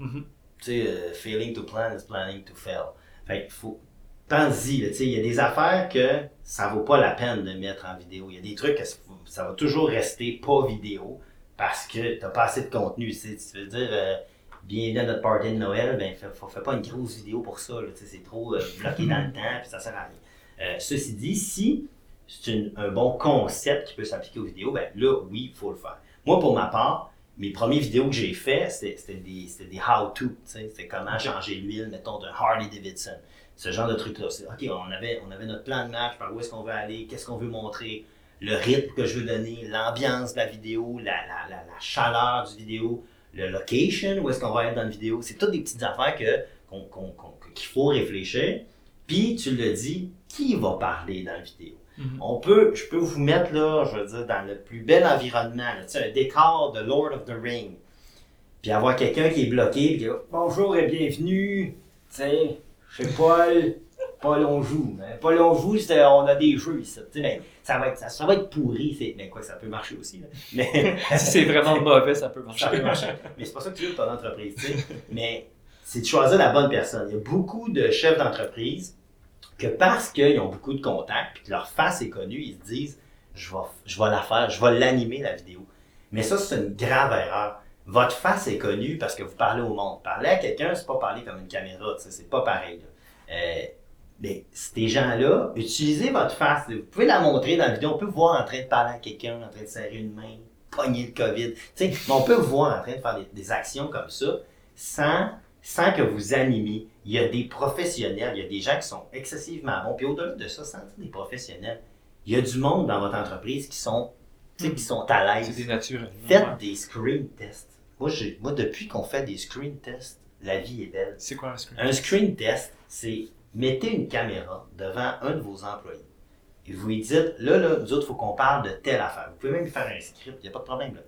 Tu sais, euh, failing to plan is planning to fail. Fait faut. Pense-y, tu sais, il y a des affaires que ça vaut pas la peine de mettre en vidéo. Il y a des trucs que ça- va toujours rester pas vidéo parce que t'as pas assez de contenu. Tu veux dire, euh, bienvenue notre party de Noël, ben, faut- fais pas une grosse vidéo pour ça. c'est trop euh, bloqué dans le temps, puis ça sert à rien. Euh, ceci dit, si c'est un bon concept qui peut s'appliquer aux vidéos, ben là, oui, il faut le faire. Moi, pour ma part, mes premières vidéos que j'ai fait, c'était des, des how-to, c'était comment changer l'huile, mettons, d'un Harley Davidson. Ce genre de truc-là. C'est, OK, on avait, on avait notre plan de match, par où est-ce qu'on veut aller, qu'est-ce qu'on veut montrer, le rythme que je veux donner, l'ambiance de la vidéo, la, la, la, la chaleur du vidéo, le location, où est-ce qu'on va être dans la vidéo. C'est toutes des petites affaires que, qu'on, qu'il faut réfléchir. Puis, tu le dis, qui va parler dans la vidéo? Mhm. On peut, je peux vous mettre là, je veux dire, dans le plus bel environnement, là, tu sais, un décor de Lord of the Ring. Puis avoir quelqu'un qui est bloqué, puis qui va, bonjour et bienvenue, tu sais, chez Paul, Paul on joue. Hein, Paul on joue, c'est- on a des jeux ici. Tu sais, mais ça va être, ça, ça va être pourri, mais quoi, ça peut marcher aussi. là. Mais, si c'est vraiment mauvais, ça peut marcher. ça peut marcher. Mais c'est pas ça que tu veux pour ton entreprise, tu sais. Mais c'est de choisir la bonne personne. Il y a beaucoup de chefs d'entreprise que parce qu'ils ont beaucoup de contacts que leur face est connue, ils se disent je vais, je vais la faire, je vais l'animer la vidéo. Mais ça, c'est une grave erreur. Votre face est connue parce que vous parlez au monde. Parler à quelqu'un, c'est pas parler comme une caméra, c'est pas pareil. Euh, mais ces gens-là, utilisez votre face. Vous pouvez la montrer dans la vidéo. On peut vous voir en train de parler à quelqu'un, en train de serrer une main, pogner le COVID. Mais on peut vous voir en train de faire des actions comme ça sans, sans que vous animiez. Il y a des professionnels, il y a des gens qui sont excessivement bons. Puis au-delà de ça, sans dire des professionnels, il y a du monde dans votre entreprise qui sont, tu sais, qui sont à C'est des l'aise. naturels. Faites des screen tests. Moi, j'ai- moi, depuis qu'on fait des screen tests, la vie est belle. C'est quoi un screen? Un screen test, c'est mettez une caméra devant un de vos employés. Et vous lui dites, là, là, nous autres, il faut qu'on parle de telle affaire. Vous pouvez même faire un script, il n'y a pas de problème. Là.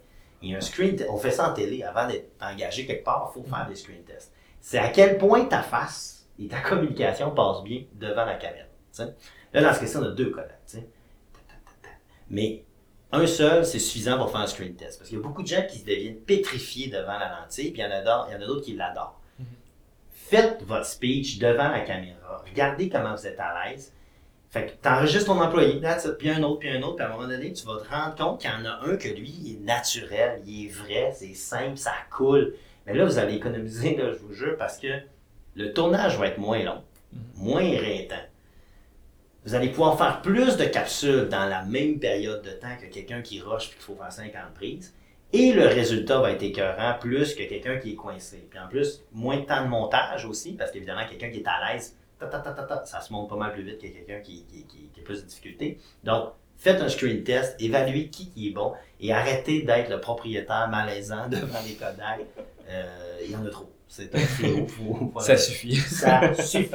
Il y a un screen test. On fait ça en télé. Avant d'être engagé quelque part, il faut faire des screen tests. C'est à quel point ta face et ta communication passent bien devant la caméra. Là, dans ce cas-ci, on a deux collègues. Mais un seul, c'est suffisant pour faire un screen test. Parce qu'il y a beaucoup de gens qui se deviennent pétrifiés devant la lentille, puis il y en a d'autres- qui l'adorent. Faites votre speech devant la caméra. Regardez comment vous êtes à l'aise. Fait que t'enregistres ton employé, puis un autre, puis un autre, puis à un moment donné, tu vas te rendre compte qu'il y en a un que lui, il est naturel, il est vrai, c'est simple, ça coule. Mais là, vous allez économiser, là, je vous jure, parce que le tournage va être moins long, moins éreintant. Vous allez pouvoir faire plus de capsules dans la même période de temps que quelqu'un qui rush et qu'il faut faire 50 prises. Et le résultat va être écœurant plus que quelqu'un qui est coincé. Puis en plus, moins de temps de montage aussi, parce qu'évidemment, quelqu'un qui est à l'aise, ta, ta, ta, ta, ta, ça se monte pas mal plus vite que quelqu'un qui, qui, qui- qui a plus de difficultés. Donc, faites un screen test, évaluez qui, qui est bon et arrêtez d'être le propriétaire malaisant devant les Kodak. Euh, Il y en a trop. C'est un fléau. Faut- faut- Ça suffit. Ça suffit.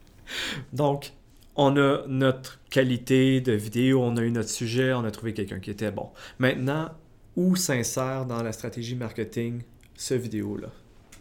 Donc, on a notre qualité de vidéo, on a eu notre sujet, on a trouvé quelqu'un qui était bon. Maintenant, où s'insère dans la stratégie marketing ce vidéo-là?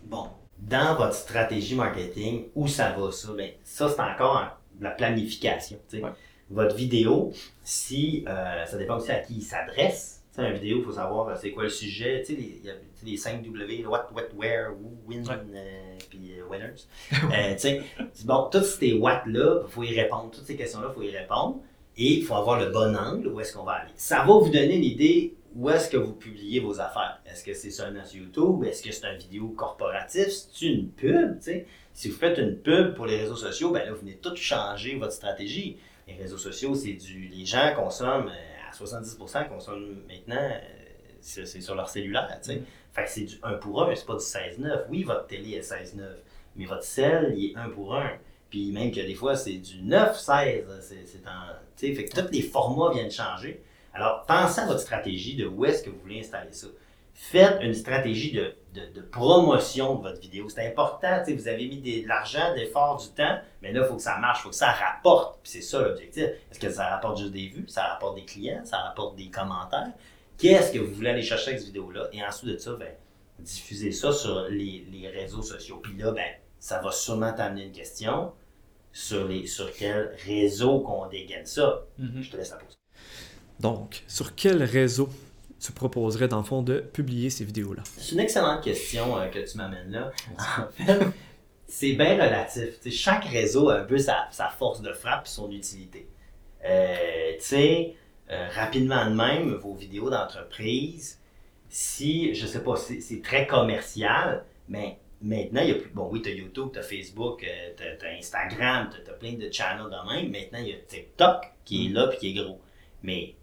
Bon, dans votre stratégie marketing, où ça va ça? Ben, ça, c'est encore la planification. Ouais. Votre vidéo, si euh, ça dépend aussi à qui il s'adresse. Sais, une vidéo, il faut savoir euh, c'est quoi le sujet. Tu sais, les, il y a, les 5 W, what, what, where, who, Ouais. euh, puis euh, winners. Euh, tu sais, bon, tous ces what-là, il faut y répondre. Toutes ces questions-là, il faut y répondre. Et il faut avoir le bon angle où est-ce qu'on va aller. Ça va vous donner l'idée où est-ce que vous publiez vos affaires. Est-ce que c'est seulement sur YouTube? Est-ce que c'est une vidéo corporatif? C'est une pub? tu sais? Si vous faites une pub pour les réseaux sociaux, ben là, vous venez tout changer votre stratégie. Les réseaux sociaux, c'est du. Les gens consomment 70% consomment maintenant, euh, c'est sur leur cellulaire. tu sais. Fait que c'est du 1 pour 1, c'est pas du 16-9. Oui, votre télé est 16-9, mais votre cell, il est 1 pour 1. Puis même que des fois, c'est du 9-16. C'est c'est en. tu sais, Fait que tous les formats viennent changer. Alors, pensez à votre stratégie de où est-ce que vous voulez installer ça. Faites une stratégie de, de- de promotion de votre vidéo. C'est important. tu sais, Vous avez mis des- de l'argent, de l'effort, du temps, mais là, il faut que ça marche, il faut que ça rapporte. Puis c'est ça l'objectif. Est-ce que ça rapporte juste des vues? Ça rapporte des clients? Ça rapporte des commentaires? Qu'est-ce que vous voulez aller chercher avec cette vidéo-là? Et ensuite de ça, ben, diffusez ça sur les, les réseaux sociaux. Puis là, ben, ça va sûrement t'amener une question sur, les, sur quel réseau qu'on dégaine ça. Je te laisse la pause. Donc, sur quel réseau? Tu proposerais, dans le fond, de publier ces vidéos-là? C'est une excellente question euh, que tu m'amènes là. En fait, c'est bien relatif. Chaque réseau a un peu sa, sa force de frappe et son utilité. Euh, tu sais, euh, rapidement de même, vos vidéos d'entreprise, si, je sais pas, c'est c'est très commercial, mais maintenant, il y a plus. Bon, oui, tu as YouTube, tu as Facebook, tu as, Instagram, tu as, plein de channels de même. Maintenant, il y a TikTok qui est là et qui est gros. Mais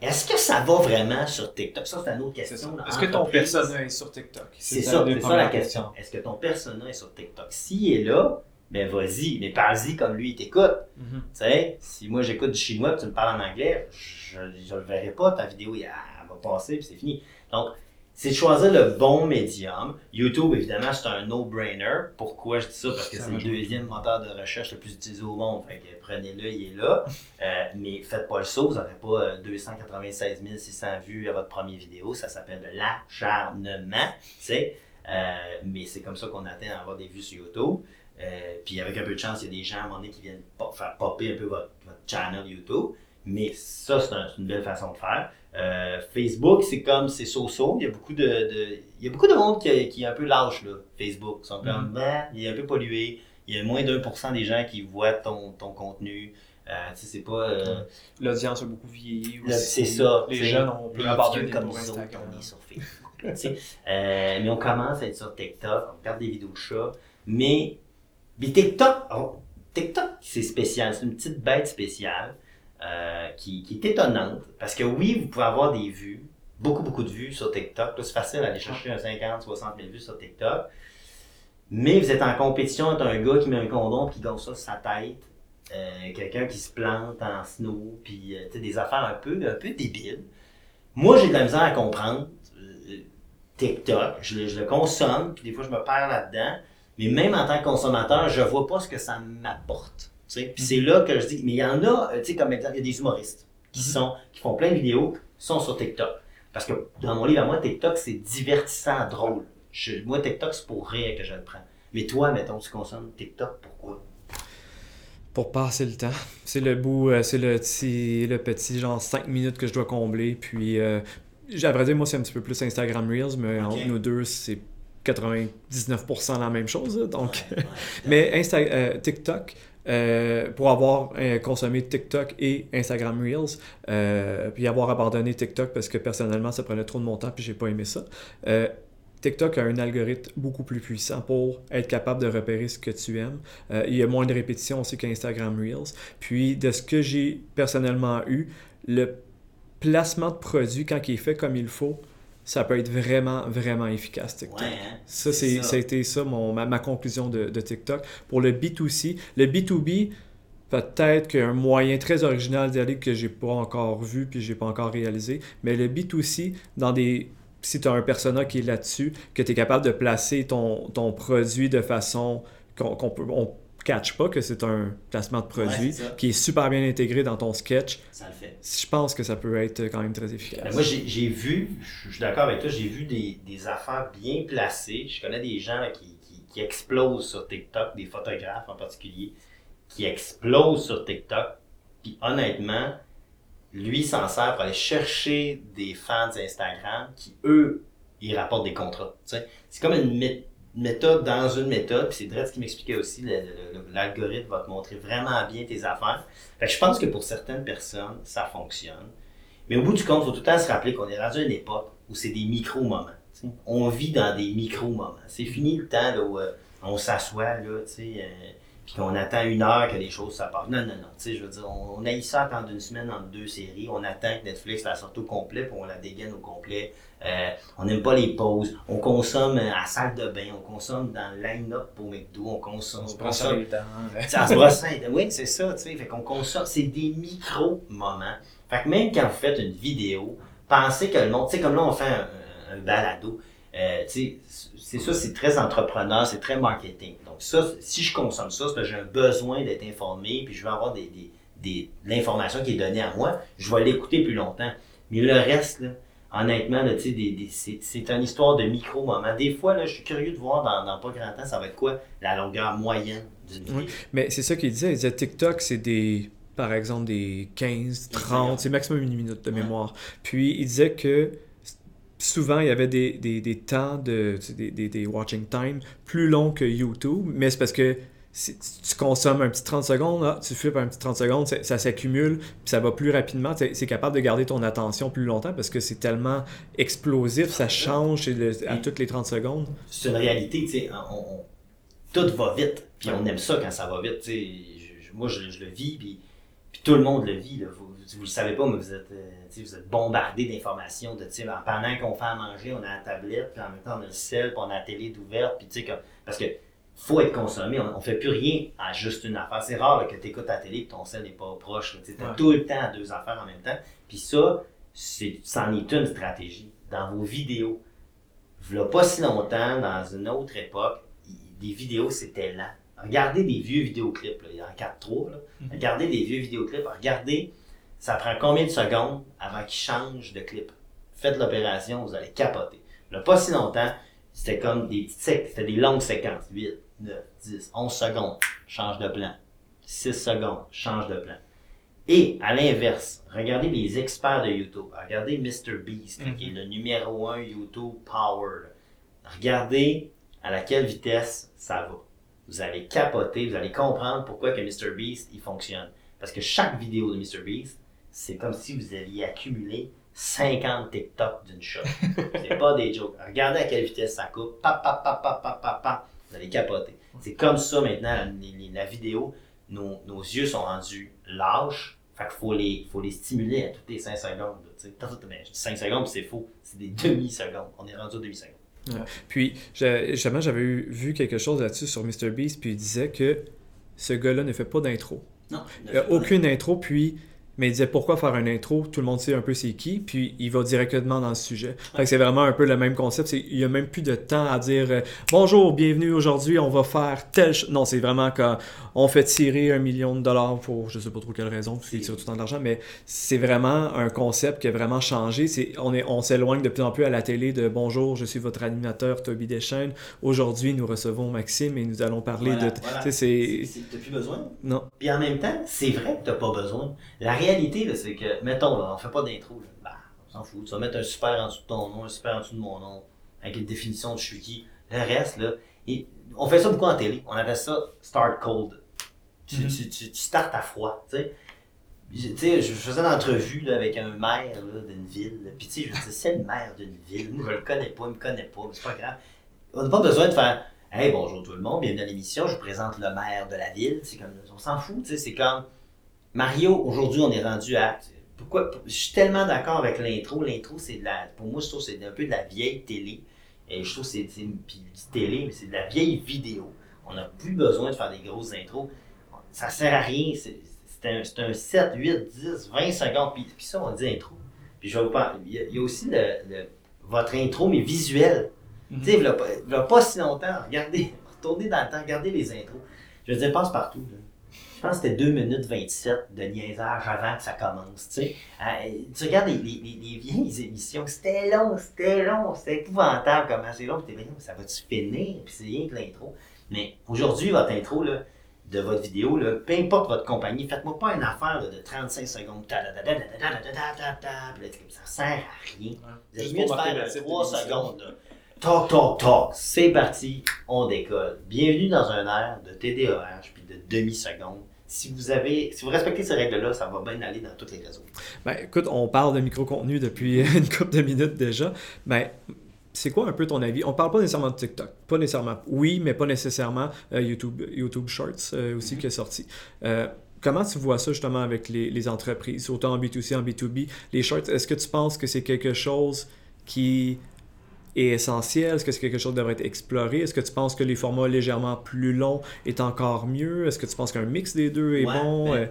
est-ce que ça va vraiment sur TikTok? Ça, c'est une autre question. Est-ce que ton persona est sur TikTok? C'est ça, c'est ça la question. Est-ce que ton persona est sur TikTok? S'il est là, ben vas-y, mais parle-y comme lui il t'écoute. Mhm. Tu sais, si moi j'écoute du chinois et tu me parles en anglais, je ne le verrai pas, ta vidéo elle, elle va passer puis c'est fini. Donc, c'est de choisir le bon médium. YouTube, évidemment, c'est un no-brainer. Pourquoi je dis ça? Parce que c'est le deuxième moteur de recherche le plus utilisé au monde. Fait que prenez-le, il est là. Euh, mais faites pas le saut, vous n'aurez pas euh, 296 600 vues à votre première vidéo. Ça s'appelle de l'acharnement. tu sais. Euh, mais c'est comme ça qu'on atteint à avoir des vues sur YouTube. Euh, puis avec un peu de chance, il y a des gens à un moment donné qui viennent pop- faire popper un peu votre, votre channel YouTube. Mais ça, c'est un- c'est une belle façon de faire. Euh, Facebook, c'est comme, c'est so-so. Il y a beaucoup de, de- il y a beaucoup de monde qui, qui est un peu lâche, là, Facebook. Ils sont comme, Mhm. ben, il est un peu pollué. Il y a moins d'un pour cent des gens qui voient ton, ton contenu. Euh, tu sais, c'est pas... euh, L'audience a beaucoup vieilli. C'est ça. Les jeunes ont peu les abandonné comme nous autres, on est sur Facebook. Euh, mais on commence à être sur TikTok, on regarde des vidéos de chats. Mais, mais TikTok, oh, TikTok, c'est spécial. C'est une petite bête spéciale euh, qui, est étonnante. Parce que oui, vous pouvez avoir des vues, beaucoup, beaucoup de vues sur TikTok. C'est facile d'aller chercher un 50, 60 000 vues sur TikTok. Mais vous êtes en compétition avec un gars qui met un condom qui gonfle ça sur sa tête. Euh, quelqu'un qui se plante en snow, puis euh, des affaires un peu, un peu débiles. Moi, j'ai de la misère à comprendre TikTok. Je le, je le consomme, puis des fois, je me perds là-dedans. Mais même en tant que consommateur, je vois pas ce que ça m'apporte. Puis c'est là que je dis, mais il y en a, euh, tu sais, comme exemple, il y a des humoristes qui, sont, qui font plein de vidéos, sont sur TikTok. Parce que dans mon livre à moi, TikTok, c'est divertissant, drôle. Je- moi, TikTok, c'est pour rire que je le prends. Mais toi, mettons, tu consommes TikTok, pourquoi? Pour passer le temps. C'est le bout, euh, c'est le petit, le petit genre 5 minutes que je dois combler. Puis, euh, à vrai dire, moi, c'est un petit peu plus Instagram Reels, mais entre nous deux, c'est 99% la même chose. donc, Ouais, ouais. mais Insta euh, TikTok, euh, pour avoir euh, consommé TikTok et Instagram Reels, euh, puis avoir abandonné TikTok parce que personnellement ça prenait trop de mon temps puis j'ai pas aimé ça. TikTok a un algorithme beaucoup plus puissant pour être capable de repérer ce que tu aimes. Il y a moins de répétitions aussi qu'Instagram Reels. Puis de ce que j'ai personnellement eu, le placement de produit quand il est fait comme il faut, ça peut être vraiment, vraiment efficace TikTok. Ouais, hein? Ça, C'est ça. ça a été ça mon, ma, ma conclusion de, de TikTok. Pour le B2C, le B2B, peut-être qu'un moyen très original d'y aller que j'ai pas encore vu puis j'ai pas encore réalisé, mais le B2C, dans des si tu as un persona qui est là-dessus, que tu es capable de placer ton, ton produit de façon qu'on qu'on peut on catch pas que c'est un placement de produit Ouais, qui est super bien intégré dans ton sketch, Ça le fait. je pense que ça peut être quand même très efficace. Ben, moi, j'ai vu, je suis d'accord avec toi, j'ai vu des, des affaires bien placées. Je connais des gens là, qui, qui, qui explosent sur TikTok, des photographes en particulier, qui explosent sur TikTok. Puis honnêtement, lui s'en sert pour aller chercher des fans Instagram qui, eux, ils rapportent des contrats. C'est comme une mé- méthode dans une méthode. Puis c'est ce qu'il m'expliquait aussi, l'algorithme va te montrer vraiment bien tes affaires. Fait que je pense que pour certaines personnes, ça fonctionne. Mais au bout du compte, il faut tout le temps se rappeler qu'on est rendu à une époque où c'est des micro-moments. On vit dans des micro-moments. C'est fini le temps où euh, on s'assoit, là, euh, puis qu'on attend une heure que les choses se passent. Non, non, non. tu sais, Je veux dire, on, on a eu ça attendre une semaine entre deux séries. On attend que Netflix la sorte au complet, puis on la dégaine au complet. Euh, on n'aime pas les pauses. On consomme à salle de bain. On consomme dans le line-up pour McDo. On consomme. on consomme les dents. ça se brosse. Oui, c'est ça, tu sais. Fait qu'on consomme. C'est des micro-moments. Fait que même quand vous faites une vidéo, pensez que le monde. Tu sais, comme là, on fait un, un balado. Euh, c'est ça, c'est très entrepreneur, c'est très marketing. Donc, ça, si je consomme ça, c'est parce que j'ai un besoin d'être informé, puis je veux avoir des, des, des- de l'information qui est donnée à moi, je vais l'écouter plus longtemps. Mais le reste, là, honnêtement, là, tu sais, des, des- c'est, c'est une histoire de micro-moments. Des fois, là, je suis curieux de voir dans, dans pas grand temps, ça va être quoi la longueur moyenne d'une vidéo. Oui. Mais c'est ça qu'il disait. Il disait TikTok, c'est des, par exemple, des 15, 30, c'est maximum une minute de Ouais. mémoire. Puis il disait que souvent, il y avait des, des, des temps de, des, des, des watching time plus longs que YouTube, mais c'est parce que si tu consommes un petit 30 secondes, là, tu flippes un petit 30 secondes, ça, ça s'accumule, puis ça va plus rapidement. C'est capable de garder ton attention plus longtemps parce que c'est tellement explosif, ça change le- à toutes les 30 secondes. c'est une réalité, tu sais, on, on- tout va vite, puis on aime ça quand ça va vite, tu sais, Je- je- moi je, je le vis, puis, puis tout le monde le vit, là. vous, vous le savez pas, mais vous êtes, euh, vous êtes bombardé d'informations, de, tu sais, pendant qu'on fait à manger, on a la tablette, puis en même temps on a le sel, puis on a la télé d'ouverte, puis tu sais, parce que faut être consommé, on, on fait plus rien à juste une affaire, c'est rare là, que tu écoutes ta télé et ton sel n'est pas proche, tu Ouais. tout le temps deux affaires en même temps, puis ça, c'en est une stratégie, dans vos vidéos, il pas si longtemps, dans une autre époque, des vidéos, c'était lent. Regardez des vieux vidéoclips, là, il y en a 4-3. là. Regardez des vieux vidéoclips. Regardez, ça prend combien de secondes avant qu'ils changent de clip? Faites l'opération, vous allez capoter. Là, pas si longtemps, c'était comme des petites c'était des longues séquences. 8, 9, 10, 11 secondes, change de plan. 6 secondes, change de plan. Et à l'inverse, regardez les experts de YouTube. Regardez MrBeast, là, qui est le numéro 1 YouTube Power. Regardez à laquelle vitesse ça va. Vous allez capoter, vous allez comprendre pourquoi que MrBeast il fonctionne. Parce que chaque vidéo de MrBeast, c'est comme si vous aviez accumulé 50 TikTok d'une shot. c'est pas des jokes. Regardez à quelle vitesse ça coupe. Pa, pa, pa, pa, pa, pa, pa. Vous allez capoter. C'est comme ça maintenant, la, vidéo. Nos, nos yeux sont rendus lâches. Fait qu'il faut les, faut les stimuler à toutes les 5 secondes. là, tu sais. Tout- tout- mais je dis 5 secondes, c'est faux. C'est des demi-secondes. On est rendu aux demi-secondes. Puis, justement, j'avais vu quelque chose là-dessus sur MrBeast, puis il disait que ce gars-là ne fait pas d'intro. Non. Il n'y a aucune intro, puis mais il disait pourquoi faire une intro, tout le monde sait un peu c'est qui, puis il va directement dans le sujet. Fait que c'est vraiment un peu le même concept, il y a même plus de temps à dire euh, bonjour, bienvenue aujourd'hui, on va faire tel ch-» Non, c'est vraiment quand on fait tirer un million de dollars pour je sais pas trop quelle raison, parce qu'il tire tout le temps de l'argent, mais c'est vraiment un concept qui a vraiment changé. C'est, on, est, on s'éloigne de plus en plus à la télé de bonjour, je suis votre animateur Toby Deschênes. Aujourd'hui, nous recevons Maxime et nous allons parler Voilà, de. voilà. Tu sais, c'est. C'est- T'as plus besoin? Non. Puis en même temps, c'est vrai que t'as pas besoin. La réalité, c'est que, mettons, là, on fait pas d'intro. Bah, on s'en fout. Tu vas mettre un super en dessous de ton nom, un super en dessous de mon nom, avec une définition de je suis qui. Le reste, là, et on fait ça beaucoup en télé. On appelle ça start cold. Tu, Mhm. tu, tu, tu startes à froid, tu sais. Je- faisais une entrevue là, avec un maire d'une ville. Puis tu sais, je disais, c'est le maire d'une ville. Moi, je le connais pas, il me connaît pas, mais c'est pas grave. On n'a pas besoin de faire Hey, bonjour tout le monde, bienvenue à l'émission, je vous présente le maire de la ville. C'est comme, on s'en fout, tu sais, c'est comme Mario, aujourd'hui, on est rendu à. Pourquoi Je suis tellement d'accord avec l'intro. L'intro, c'est de la. Pour moi, je trouve que c'est un peu de la vieille télé. Et je trouve que c'est. Puis télé, mais c'est de la vieille vidéo. On n'a plus besoin de faire des grosses intros. Ça sert à rien. C'est un, un 7, 8, 10, 20 secondes. Puis, puis ça, on dit intro. Puis je vais vous parler. Il y a, il y a aussi le, le- votre intro, mais visuel. Mhm. Tu sais, il y a pas- a si longtemps, regardez, retournez dans le temps, regardez les intros. Je veux dire, passe partout. là pense que c'était 2 minutes 27 de niaisage avant que ça commence. Tu, sais. Tu regardes les, les, les, vieilles émissions, c'était long, c'était long, c'était épouvantable comment c'est long. Puis t'es bien, ça va-tu finir? Puis c'est rien que l'intro. Mais aujourd'hui, votre intro, là, de votre vidéo, là, peu importe votre compagnie, faites-moi pas une affaire de 35 secondes. Ça sert à rien. Vous êtes mieux de 3 secondes. Toc, toc, toc. C'est parti, on décolle. Bienvenue dans un air de TDAH puis de demi-seconde si vous avez, si vous respectez ces règles-là, ça va bien aller dans tous les réseaux. Ben, écoute, on parle de micro-contenu depuis une couple de minutes déjà. Ben, c'est quoi un peu ton avis? On parle pas nécessairement de TikTok. Pas nécessairement. Oui, mais pas nécessairement euh, YouTube, YouTube Shorts euh, aussi Mhm. qui est sorti. Euh, comment tu vois ça justement avec les, les entreprises, autant en B2C, en B2B? Les Shorts, est-ce que tu penses que c'est quelque chose qui est essentiel? Est-ce que c'est quelque chose qui devrait être exploré? Est-ce que tu penses que les formats légèrement plus longs est encore mieux? Est-ce que tu penses qu'un mix des deux est Ouais, bon? ben, Euh,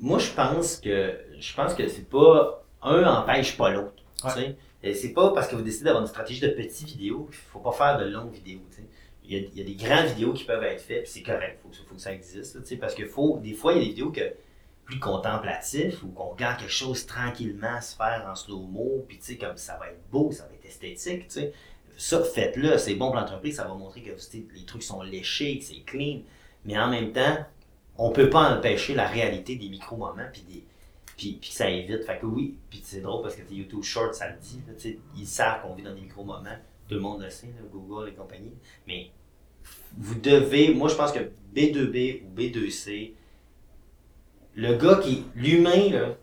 Moi, je pense que je pense que c'est pas un empêche pas l'autre. Et C'est pas parce que vous décidez d'avoir une stratégie de petites vidéos qu'il faut pas faire de longues vidéos. Il y, a, il y a des grandes vidéos qui peuvent être faites, puis c'est correct, il faut, que- faut que ça existe. là, parce que faut, des fois, il y a des vidéos que plus contemplatifs ou qu'on regarde quelque chose tranquillement se faire en slow-mo, puis tu sais, comme ça va être beau, ça va être esthétique. tu sais. Ça, faites-le, c'est bon pour l'entreprise, ça va montrer que les trucs sont léchés, que c'est clean. Mais en même temps, on peut pas empêcher la réalité des micro-moments puis des puis, puis ça évite. Fait que oui, puis c'est drôle parce que YouTube Short, ça le dit. là, ils savent qu'on vit dans des micro-moments. Tout le monde le sait, là, Google et compagnie. Mais vous devez, moi je pense que B2B ou B2C, le gars qui, l'humain, là,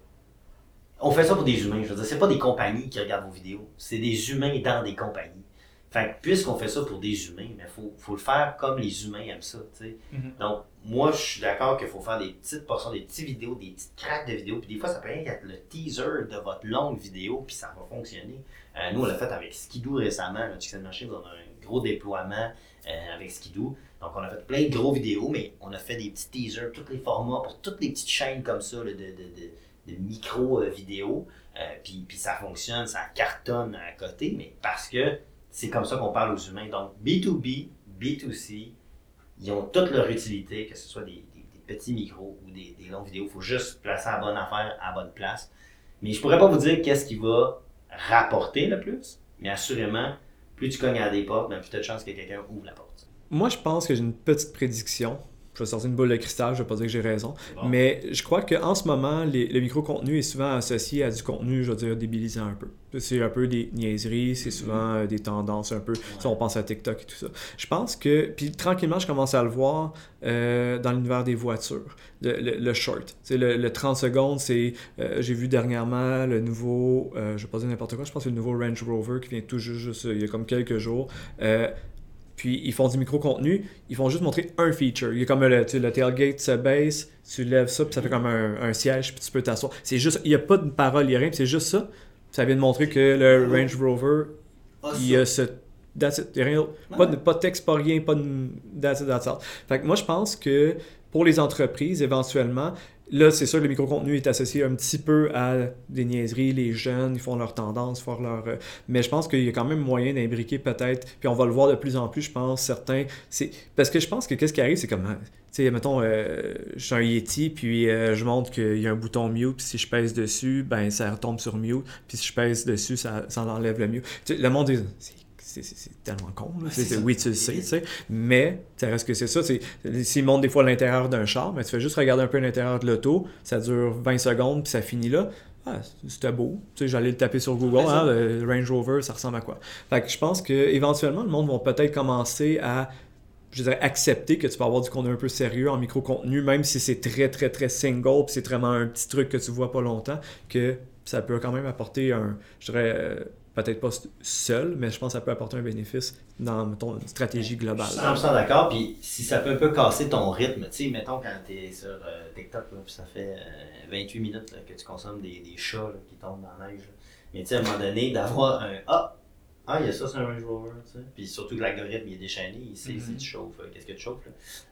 on fait ça pour des humains. Je veux dire, c'est pas des compagnies qui regardent vos vidéos. C'est des humains dans des compagnies. Fait que puisqu'on fait ça pour des humains, il faut, faut le faire comme les humains aiment ça. tu sais. Mhm. Donc, moi, je suis d'accord qu'il faut faire des petites portions, des petites vidéos, des petites craques de vidéos. Puis des fois, ça peut être le teaser de votre longue vidéo, puis ça va fonctionner. Euh, nous, on l'a fait avec Skidoo récemment. Là, Chicken Machine, on a un gros déploiement euh, avec Skidoo. Donc, on a fait plein de gros vidéos, mais on a fait des petits teasers, tous les formats, pour toutes les petites chaînes comme ça de, de, de, de micro-vidéos. puis, ça fonctionne, ça cartonne à côté, mais parce que c'est comme ça qu'on parle aux humains. Donc, B2B, B2C, ils ont toute leur utilité, que ce soit des, petits micros ou des, des longues vidéos. Il faut juste placer la bonne affaire à la bonne place. Mais je pourrais pas vous dire qu'est-ce qui va rapporter le plus, mais assurément, plus tu cognes à des portes, ben, plus tu as de chances que quelqu'un ouvre la porte. Moi, je pense que j'ai une petite prédiction. Je vais sortir une boule de cristal, je vais pas dire que j'ai raison. Bon? Mais je crois qu'en ce moment, les- le micro-contenu est souvent associé à du contenu, je veux dire, débilisant un peu. C'est un peu des niaiseries, c'est souvent euh, des tendances un peu. Si on pense à TikTok et tout ça. Je pense que, puis tranquillement, je commence à le voir euh, dans l'univers des voitures, le, le- le short. Le, le 30 secondes, c'est. euh, J'ai vu dernièrement le nouveau, euh, je vais pas dire n'importe quoi, je pense que c'est le nouveau Range Rover qui vient tout juste, juste, il y a comme quelques jours. Puis ils font du micro-contenu, ils font juste montrer un feature. Il y a comme le, tu le tailgate se baisse, tu lèves ça, puis ça fait comme un, un siège, puis tu peux t'asseoir. C'est juste, il n'y a pas de parole, il n'y a rien, c'est juste ça. Ça vient de montrer que le Range Rover, Ah, il y a ce. That's it, y a rien d'autre. Pas, de, pas de texte, pas rien, pas de. That's it, that's. Fait que moi, je pense que pour les entreprises, éventuellement, Là, c'est sûr le micro-contenu est associé un petit peu à des niaiseries, les jeunes, ils font leur tendance, font leur... euh, Mais je pense qu'il y a quand même moyen d'imbriquer peut-être, puis on va le voir de plus en plus, je pense, certains... c'est Parce que je pense que qu'est-ce qui arrive, c'est comme... hein, Tu sais, mettons, euh, je suis un Yeti, puis euh, je montre qu'il y a un bouton mute, puis si je pèse dessus, ben ça retombe sur mute, puis si je pèse dessus, ça, ça enlève le mute. Tu sais, le monde dit... C'est- c'est tellement con. Là. Oui, tu le sais, tu sais. Mais ça reste que c'est ça. S'ils montrent des fois l'intérieur d'un char, mais tu fais juste regarder un peu l'intérieur de l'auto, ça dure 20 secondes, puis ça finit là. Ah, c'était beau. Tu sais, j'allais le taper sur Google, hein, le Range Rover, ça ressemble à quoi? Fait que je pense que éventuellement le monde va peut-être commencer à je dirais, accepter que tu peux avoir du contenu un peu sérieux en micro-contenu, même si c'est très, très, très single, puis c'est vraiment un petit truc que tu vois pas longtemps, que ça peut quand même apporter un, je dirais, euh, peut-être pas seul, mais je pense que ça peut apporter un bénéfice dans ton stratégie Je globale. suis 100% d'accord, puis si ça peut un peu casser ton rythme, tu sais, mettons quand tu es sur euh, TikTok, là, puis ça fait euh, 28 minutes là, que tu consommes des, des chats là, qui tombent dans la neige. là. Mais tu sais, à un moment donné, d'avoir un Ah, ah, il y a ça sur un Range Rover, tu sais. Puis surtout que l'algorithme il est déchaîné, il sait si Mhm. tu chauffes, euh, qu'est-ce que tu chauffes. Là.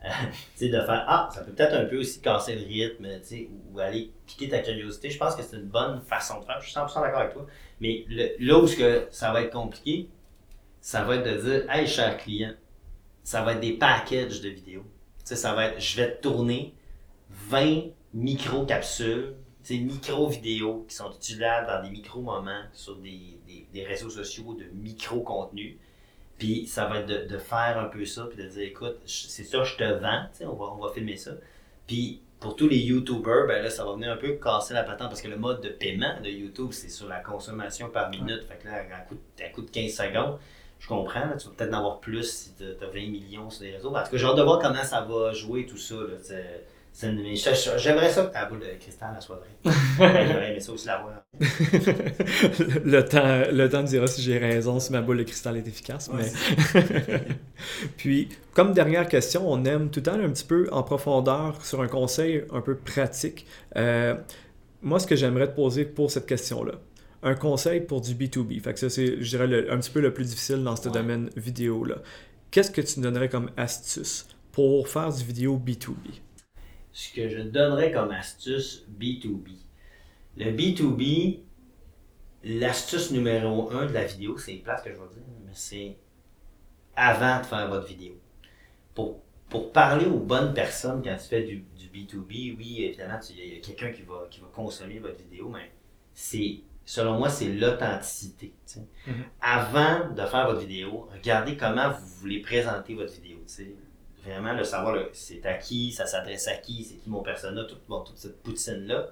Euh, tu sais, de faire Ah, ça peut peut-être un peu aussi casser le rythme, tu sais, ou, ou aller piquer ta curiosité. Je pense que c'est une bonne façon de faire. Je suis 100% d'accord avec toi. Mais là où que ça va être compliqué, ça va être de dire Hey, cher client, ça va être des packages de vidéos. Ça va être, je vais te tourner 20 micro-capsules, micro-vidéos qui sont utilisables dans des micro-moments sur des, des, réseaux sociaux de micro-contenu. Puis ça va être de, faire un peu ça, puis de dire, écoute, c'est ça, je te vends, on va, on va filmer ça. Puis pour tous les YouTubers, ben là, ça va venir un peu casser la patente parce que le mode de paiement de YouTube, c'est sur la consommation par minute. Fait que là, à de- à de 15 secondes, je comprends, là, tu vas peut-être en avoir plus si tu as 20 millions sur les réseaux. En tout cas, j'ai hâte de voir comment ça va jouer tout ça. Là, J'aimerais ça que ta boule de cristal soit vraie. J'aurais aimé ça aussi la voir. le, temps, le temps dira si j'ai raison, si ma boule de cristal est efficace. Mais... Puis, comme dernière question, on aime tout le temps un petit peu en profondeur sur un conseil un peu pratique. Euh, moi, ce que j'aimerais te poser pour cette question-là, un conseil pour du B2B. Fait que ça, c'est, je dirais, le- un petit peu le plus difficile dans ce Ouais. domaine vidéo-là. Qu'est-ce que tu donnerais comme astuce pour faire du vidéo B2B? Ce que je donnerais comme astuce B2B. Le B2B, l'astuce numéro un de la vidéo, c'est plate que je vais dire, mais c'est avant de faire votre vidéo. Pour, pour parler aux bonnes personnes quand tu fais du, du B2B, oui, évidemment, il y a quelqu'un qui va, qui va consommer votre vidéo, mais c'est, selon moi, c'est l'authenticité. Mhm. Avant de faire votre vidéo, regardez comment vous voulez présenter votre vidéo. Vraiment, le savoir, c'est à qui, ça s'adresse à qui, c'est qui mon persona, toute cette poutine-là.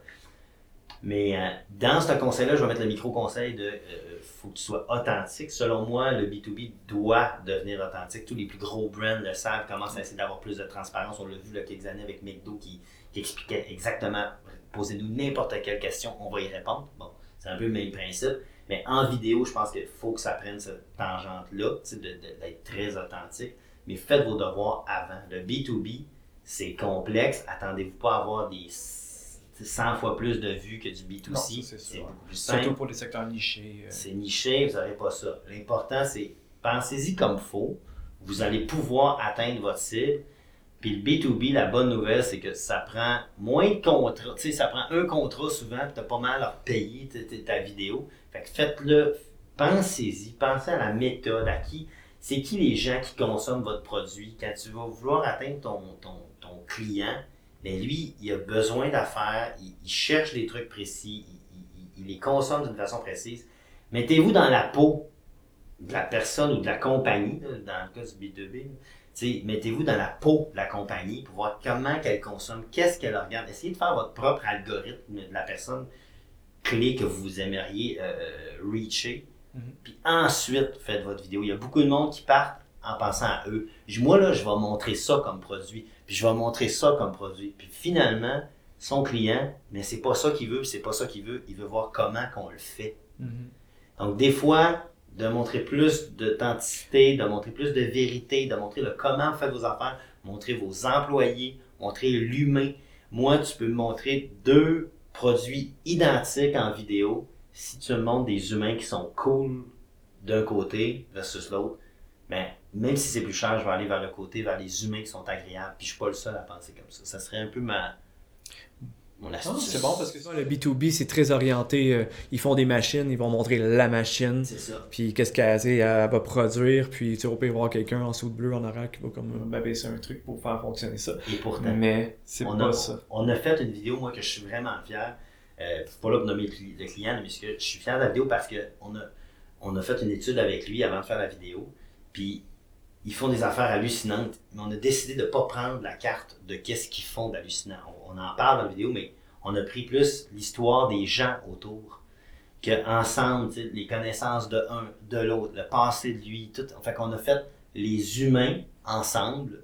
Mais euh, dans ce conseil-là, je vais mettre le micro-conseil de euh, faut que tu sois authentique. Selon moi, le B2B doit devenir authentique. Tous les plus gros brands le savent, commencent à essayer d'avoir plus de transparence. On l'a vu il y a quelques années avec McDo qui, qui expliquait exactement posez-nous n'importe quelle question, on va y répondre. Bon, c'est un peu le même principe. Mais en vidéo, je pense qu'il faut que ça prenne cette tangente-là, d'être très authentique. Mais faites vos devoirs avant. Le B2B, c'est complexe. Attendez-vous pas à avoir des 100 fois plus de vues que du B2C. Non, ça, c'est beaucoup plus simple. Surtout pour les secteurs nichés. euh, C'est niché, vous n'aurez pas ça. L'important, c'est pensez-y comme faut. Vous allez pouvoir atteindre votre cible. Puis le B2B, la bonne nouvelle, c'est que ça prend moins de contrats. Tu sais, ça prend un contrat souvent, puis tu as pas mal à payer ta vidéo. Fait que faites-le, pensez-y, pensez à la méthode, à qui, c'est qui les gens qui consomment votre produit? Quand tu vas vouloir atteindre ton, client, mais lui, il a besoin d'affaires, il, cherche des trucs précis, il, les consomme d'une façon précise. Mettez-vous dans la peau de la personne ou de la compagnie, dans le cas du B2B. là. Tu sais, Mettez-vous dans la peau de la compagnie pour voir comment qu'elle consomme, qu'est-ce qu'elle regarde. Essayez de faire votre propre algorithme de la personne clé que vous aimeriez euh, euh, Mhm. Puis ensuite, faites votre vidéo. Il y a beaucoup de monde qui partent en pensant à eux. Je- Moi, là, je vais montrer ça comme produit. Puis je vais montrer ça comme produit. Puis finalement, son client, mais c'est pas ça qu'il veut, c'est pas ça qu'il veut. Il veut voir comment qu'on le fait. Donc, des fois, de montrer plus d'authenticité, de montrer plus de vérité, de montrer le comment vous faites vos affaires, montrer vos employés, montrer l'humain. Moi, tu peux me montrer deux produits identiques en vidéo. Si tu me montres des humains qui sont cool d'un côté versus l'autre, ben, même si c'est plus cher, je vais aller vers le côté, vers les humains qui sont agréables. Puis je suis pas le seul à penser comme ça. Ça serait un peu ma, mon Ah, astuce. c'est bon parce que ça, le B2B, c'est très orienté. euh, ils font des machines, ils vont montrer la machine, C'est ça. puis qu'est-ce qu'elle elle va produire, puis tu sais, au pire, il va y avoir quelqu'un en sous de bleu en arrière qui va comme euh, baisser un truc pour faire fonctionner ça. Et pourtant, Mais c'est on pas a, ça. on a fait une vidéo, moi, que je suis vraiment fier. Euh, pas là pour nommer le cli- le client, mais je suis fier de la vidéo parce qu'on a, on a fait une étude avec lui avant de faire la vidéo. Puis, ils font des affaires hallucinantes, mais on a décidé de ne pas prendre la carte de qu'est-ce qu'ils font d'hallucinant. On, on en parle dans la vidéo, mais on a pris plus l'histoire des gens autour que ensemble, tu sais, les connaissances de un, de l'autre, le passé de lui, tout. Fait qu'on a fait les humains ensemble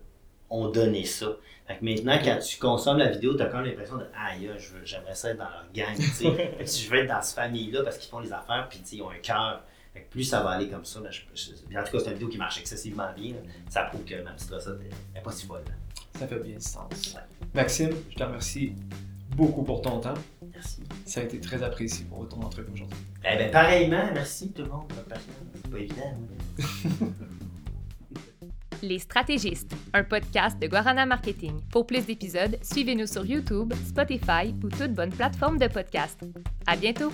ont donné ça. Fait que maintenant, quand tu consommes la vidéo, tu as quand même l'impression de Aïe, veux- j'aimerais ça être dans leur gang. Fait que je veux être dans cette famille-là parce qu'ils font les affaires, puis ils ont un cœur. Fait que plus ça va aller comme ça, ben, je- je- puis en tout cas, c'est une vidéo qui marche excessivement bien. là. Ça prouve que ma petite recette n'est pas si folle. Ça fait bien du sens. Ouais. Maxime, je te remercie beaucoup pour ton temps. Merci. Ça a été très apprécié pour ton entrevue aujourd'hui. Eh ben, pareillement, merci tout le monde. C'est pas évident. Les Stratégistes, un podcast de Guarana Marketing. Pour plus d'épisodes, suivez-nous sur YouTube, Spotify ou toute bonne plateforme de podcast. À bientôt!